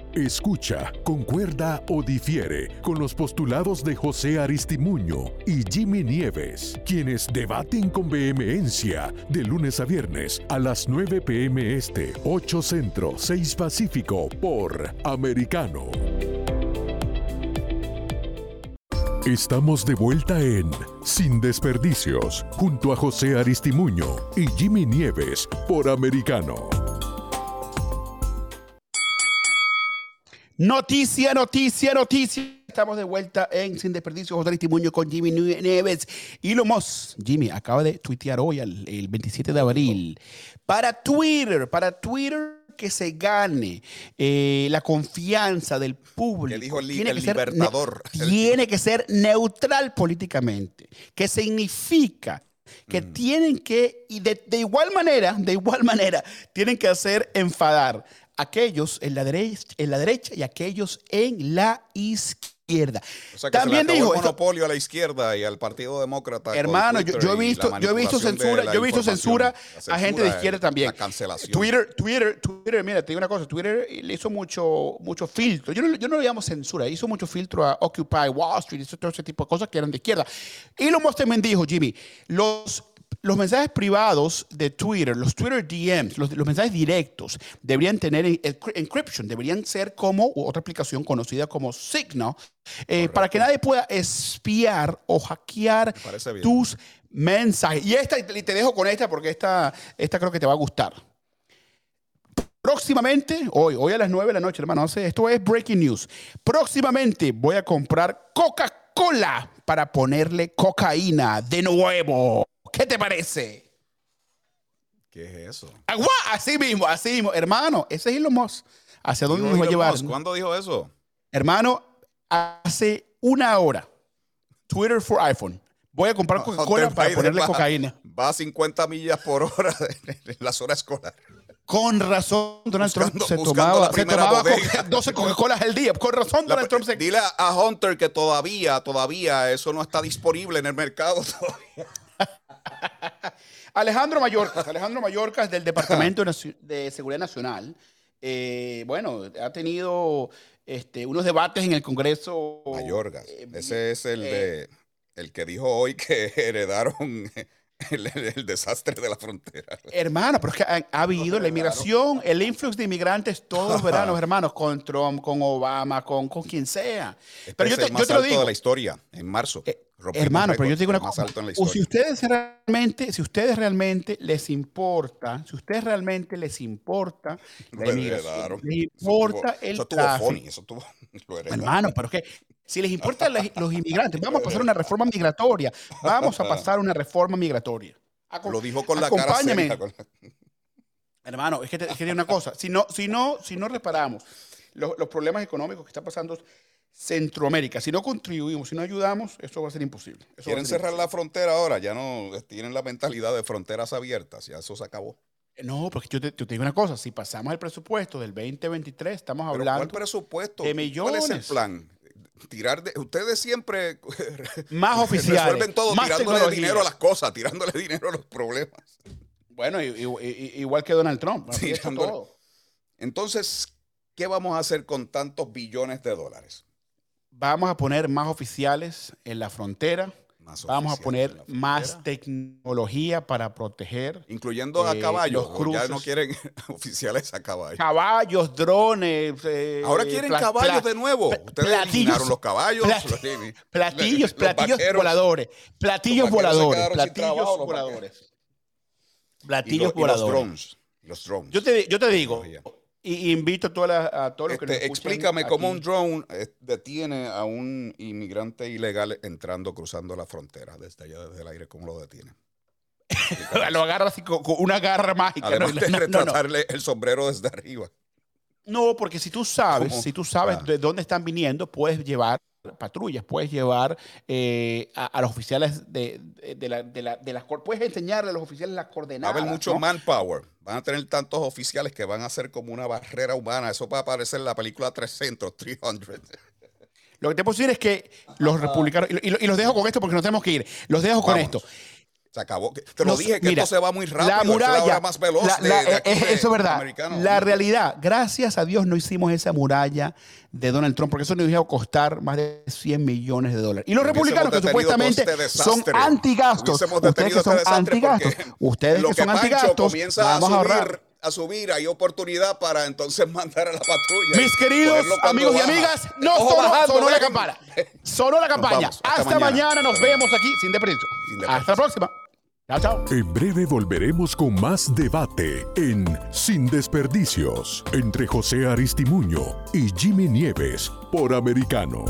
Speaker 1: Escucha, concuerda o difiere con los postulados de José Aristimuño y Jimmy Nieves, quienes debaten con vehemencia de lunes a viernes a las 9 pm este, 8 centro, 6 pacífico por Americano. Estamos de vuelta en Sin Desperdicios, junto a José Aristimuño y Jimmy Nieves por Americano.
Speaker 2: Noticia, noticia, noticia. Estamos de vuelta en Sin Desperdicios, José Aristimuño con Jimmy Nieves y Lomos. Jimmy acaba de tuitear hoy, el, el 27 de abril, para Twitter, para Twitter que se gane eh, la confianza del público.
Speaker 3: Que dijo el,
Speaker 2: tiene
Speaker 3: el
Speaker 2: que ser
Speaker 3: libertador.
Speaker 2: tiene que ser neutral políticamente, que significa que
Speaker 3: Mm.
Speaker 2: tienen que, y de, de igual manera, de igual manera, tienen que hacer enfadar aquellos en la, derecha, en la derecha y aquellos en la izquierda.
Speaker 3: O sea que
Speaker 2: También
Speaker 3: se le acabó
Speaker 2: dijo,
Speaker 3: el monopolio a la izquierda y al Partido Demócrata.
Speaker 2: Hermano, yo, he visto, yo he visto censura, yo he visto censura a gente de izquierda también.
Speaker 3: La cancelación.
Speaker 2: Twitter, Twitter, Twitter, mira, te digo una cosa, Twitter le hizo mucho, mucho filtro. Yo no, yo no lo llamo censura, hizo mucho filtro a Occupy Wall Street, hizo todo ese tipo de cosas que eran de izquierda. Y lo más también dijo, Jimmy, los, los mensajes privados de Twitter, los Twitter DMs, los, los mensajes directos, deberían tener en- encry- encryption, deberían ser como otra aplicación conocida como Signal, eh, para que nadie pueda espiar o hackear tus mensajes. Y esta, y te dejo con esta porque esta, esta creo que te va a gustar. Próximamente, hoy, hoy a las 9 de la noche, hermano, esto es breaking news. Próximamente voy a comprar Coca-Cola para ponerle cocaína de nuevo. ¿Qué te parece?
Speaker 3: ¿Qué es eso?
Speaker 2: Agua, así mismo, así mismo. Hermano, ese es Elon Musk. ¿Hacia dónde nos va a llevar?
Speaker 3: Musk, ¿Cuándo dijo eso?
Speaker 2: Hermano, hace una hora, Twitter for iPhone. Voy a comprar Coca-Cola para ponerle
Speaker 3: va-
Speaker 2: cocaína.
Speaker 3: Va a 50 millas por hora en la zona escolar.
Speaker 2: Con razón, Donald Trump se tomaba,
Speaker 3: la
Speaker 2: se tomaba
Speaker 3: bodega.
Speaker 2: Coca- 12 Coca-Colas al día. Con razón,
Speaker 3: La-
Speaker 2: Donald Trump se...
Speaker 3: dile a Hunter que todavía, todavía eso no está disponible en el mercado todavía.
Speaker 2: Alejandro Mayorkas, Alejandro Mayorkas del Departamento de Seguridad Nacional, eh, bueno, ha tenido este, unos debates en el Congreso.
Speaker 3: Mayorgas.
Speaker 2: eh,
Speaker 3: Ese es el
Speaker 2: eh,
Speaker 3: de el que dijo hoy que heredaron el, el- el desastre de la frontera.
Speaker 2: Hermano, pero es que ha, ha habido la inmigración, el influx de inmigrantes todos los veranos, hermanos, con Trump, con Obama, con, con quien sea. Pero yo te,
Speaker 3: el
Speaker 2: yo
Speaker 3: más
Speaker 2: te lo
Speaker 3: alto
Speaker 2: digo.
Speaker 3: de la historia, en marzo.
Speaker 2: Eh, Hermano, pero yo te digo una cosa. O si ustedes realmente, si ustedes realmente les importa, si ustedes realmente les importa la
Speaker 3: Lo
Speaker 2: inmigración, les
Speaker 3: Eso
Speaker 2: importa
Speaker 3: estuvo-
Speaker 2: el
Speaker 3: Eso
Speaker 2: tráfico.
Speaker 3: funny, eso lo heredaron.
Speaker 2: Hermano, pero es que si les importan los inmigrantes, vamos a pasar una reforma migratoria. Vamos a pasar una reforma migratoria. Acom-
Speaker 3: Lo dijo con la cara
Speaker 2: acompáñame.
Speaker 3: seria. con la-
Speaker 2: Hermano, es que te, es que una cosa. Si no, si no, si no reparamos los, los problemas económicos que está pasando Centroamérica, si no contribuimos, si no ayudamos, eso va a ser imposible. Eso
Speaker 3: Quieren
Speaker 2: ser
Speaker 3: cerrar la frontera ahora, ya no tienen la mentalidad de fronteras abiertas, ya eso se acabó.
Speaker 2: No, porque yo te, yo te digo una cosa, si pasamos el presupuesto del 2023, estamos
Speaker 3: Pero
Speaker 2: hablando
Speaker 3: ¿cuál presupuesto?
Speaker 2: de
Speaker 3: ¿Cuál es el
Speaker 2: millones.
Speaker 3: plan? Tirar de, ustedes siempre
Speaker 2: más oficiales,
Speaker 3: resuelven todo
Speaker 2: más
Speaker 3: tirándole
Speaker 2: tecnología.
Speaker 3: dinero a las cosas, tirándole dinero a los problemas.
Speaker 2: Bueno, igual que Donald Trump.
Speaker 3: Sí,
Speaker 2: todo.
Speaker 3: Entonces, ¿qué vamos a hacer con tantos billones de dólares?
Speaker 2: Vamos a poner más oficiales en la frontera,
Speaker 3: Más
Speaker 2: vamos a poner más tecnología para proteger
Speaker 3: incluyendo a
Speaker 2: eh,
Speaker 3: caballos.
Speaker 2: los
Speaker 3: o ya no
Speaker 2: cruces.
Speaker 3: quieren oficiales a caballos.
Speaker 2: caballos, drones. eh,
Speaker 3: Ahora quieren caballos de nuevo. Ustedes
Speaker 2: platillos-
Speaker 3: eliminaron los caballos.
Speaker 2: plat-
Speaker 3: los-
Speaker 2: Platillos,
Speaker 3: los
Speaker 2: platillos
Speaker 3: vaqueros.
Speaker 2: voladores. Platillos voladores. Platillos
Speaker 3: trabajo,
Speaker 2: voladores.
Speaker 3: Y
Speaker 2: Platillos
Speaker 3: los, y los
Speaker 2: voladores.
Speaker 3: drones. Los drones.
Speaker 2: Yo te, yo te digo,
Speaker 3: Tecnología.
Speaker 2: Y, invito a, todas las- a todos los que nos
Speaker 3: Este, explícame cómo
Speaker 2: aquí.
Speaker 3: un drone eh, detiene a un inmigrante ilegal entrando, cruzando la frontera desde allá, desde el aire, ¿cómo lo detiene?
Speaker 2: lo agarra así con, con una garra mágica.
Speaker 3: Además
Speaker 2: no,
Speaker 3: de
Speaker 2: no, no, no.
Speaker 3: retratarle el sombrero desde arriba.
Speaker 2: No, porque si tú sabes,
Speaker 3: ¿Cómo?
Speaker 2: si tú sabes
Speaker 3: Ah.
Speaker 2: de dónde están viniendo, puedes llevar patrullas, puedes llevar eh, a, a los oficiales de, de, la, de, la, de las puedes enseñarle a los oficiales las
Speaker 3: Va a
Speaker 2: coordenadas.
Speaker 3: haber mucho
Speaker 2: ¿no?
Speaker 3: manpower. Van a tener tantos oficiales que van a ser como una barrera humana. Eso va a aparecer en la película 300, 300.
Speaker 2: Lo que te puedo decir es que los republicanos, y, y- y los dejo con esto porque nos tenemos que ir, los dejo con esto.
Speaker 3: Se acabó. Te lo
Speaker 2: Nos-
Speaker 3: dije que
Speaker 2: mira,
Speaker 3: esto se va muy rápido.
Speaker 2: La
Speaker 3: es
Speaker 2: muralla.
Speaker 3: hora más veloz
Speaker 2: la-
Speaker 3: de-
Speaker 2: la-
Speaker 3: de aquí
Speaker 2: eh,
Speaker 3: de-
Speaker 2: eso es verdad. La realidad, gracias a Dios no hicimos esa muralla de Donald Trump, porque eso nos iba a costar más de 100 millones de dólares. Y los republicanos que supuestamente
Speaker 3: este
Speaker 2: son antigastos. Ustedes que son
Speaker 3: este
Speaker 2: antigastos. Ustedes que son antigastos.
Speaker 3: comienza
Speaker 2: Vamos a
Speaker 3: a
Speaker 2: ahorrar.
Speaker 3: a subir, hay oportunidad para entonces mandar a la patrulla.
Speaker 2: Mis queridos amigos y amigas, no sonó,
Speaker 3: bajando,
Speaker 2: sonó la campana. Sonó la campaña.
Speaker 3: vamos, hasta
Speaker 2: hasta, mañana.
Speaker 3: mañana.
Speaker 2: nos vemos aquí.
Speaker 3: Sin desperdicio.
Speaker 2: Hasta la próxima. Chao, chao.
Speaker 1: En breve volveremos con más debate en Sin Desperdicios entre José Aristimuño y Jimmy Nieves por Americano.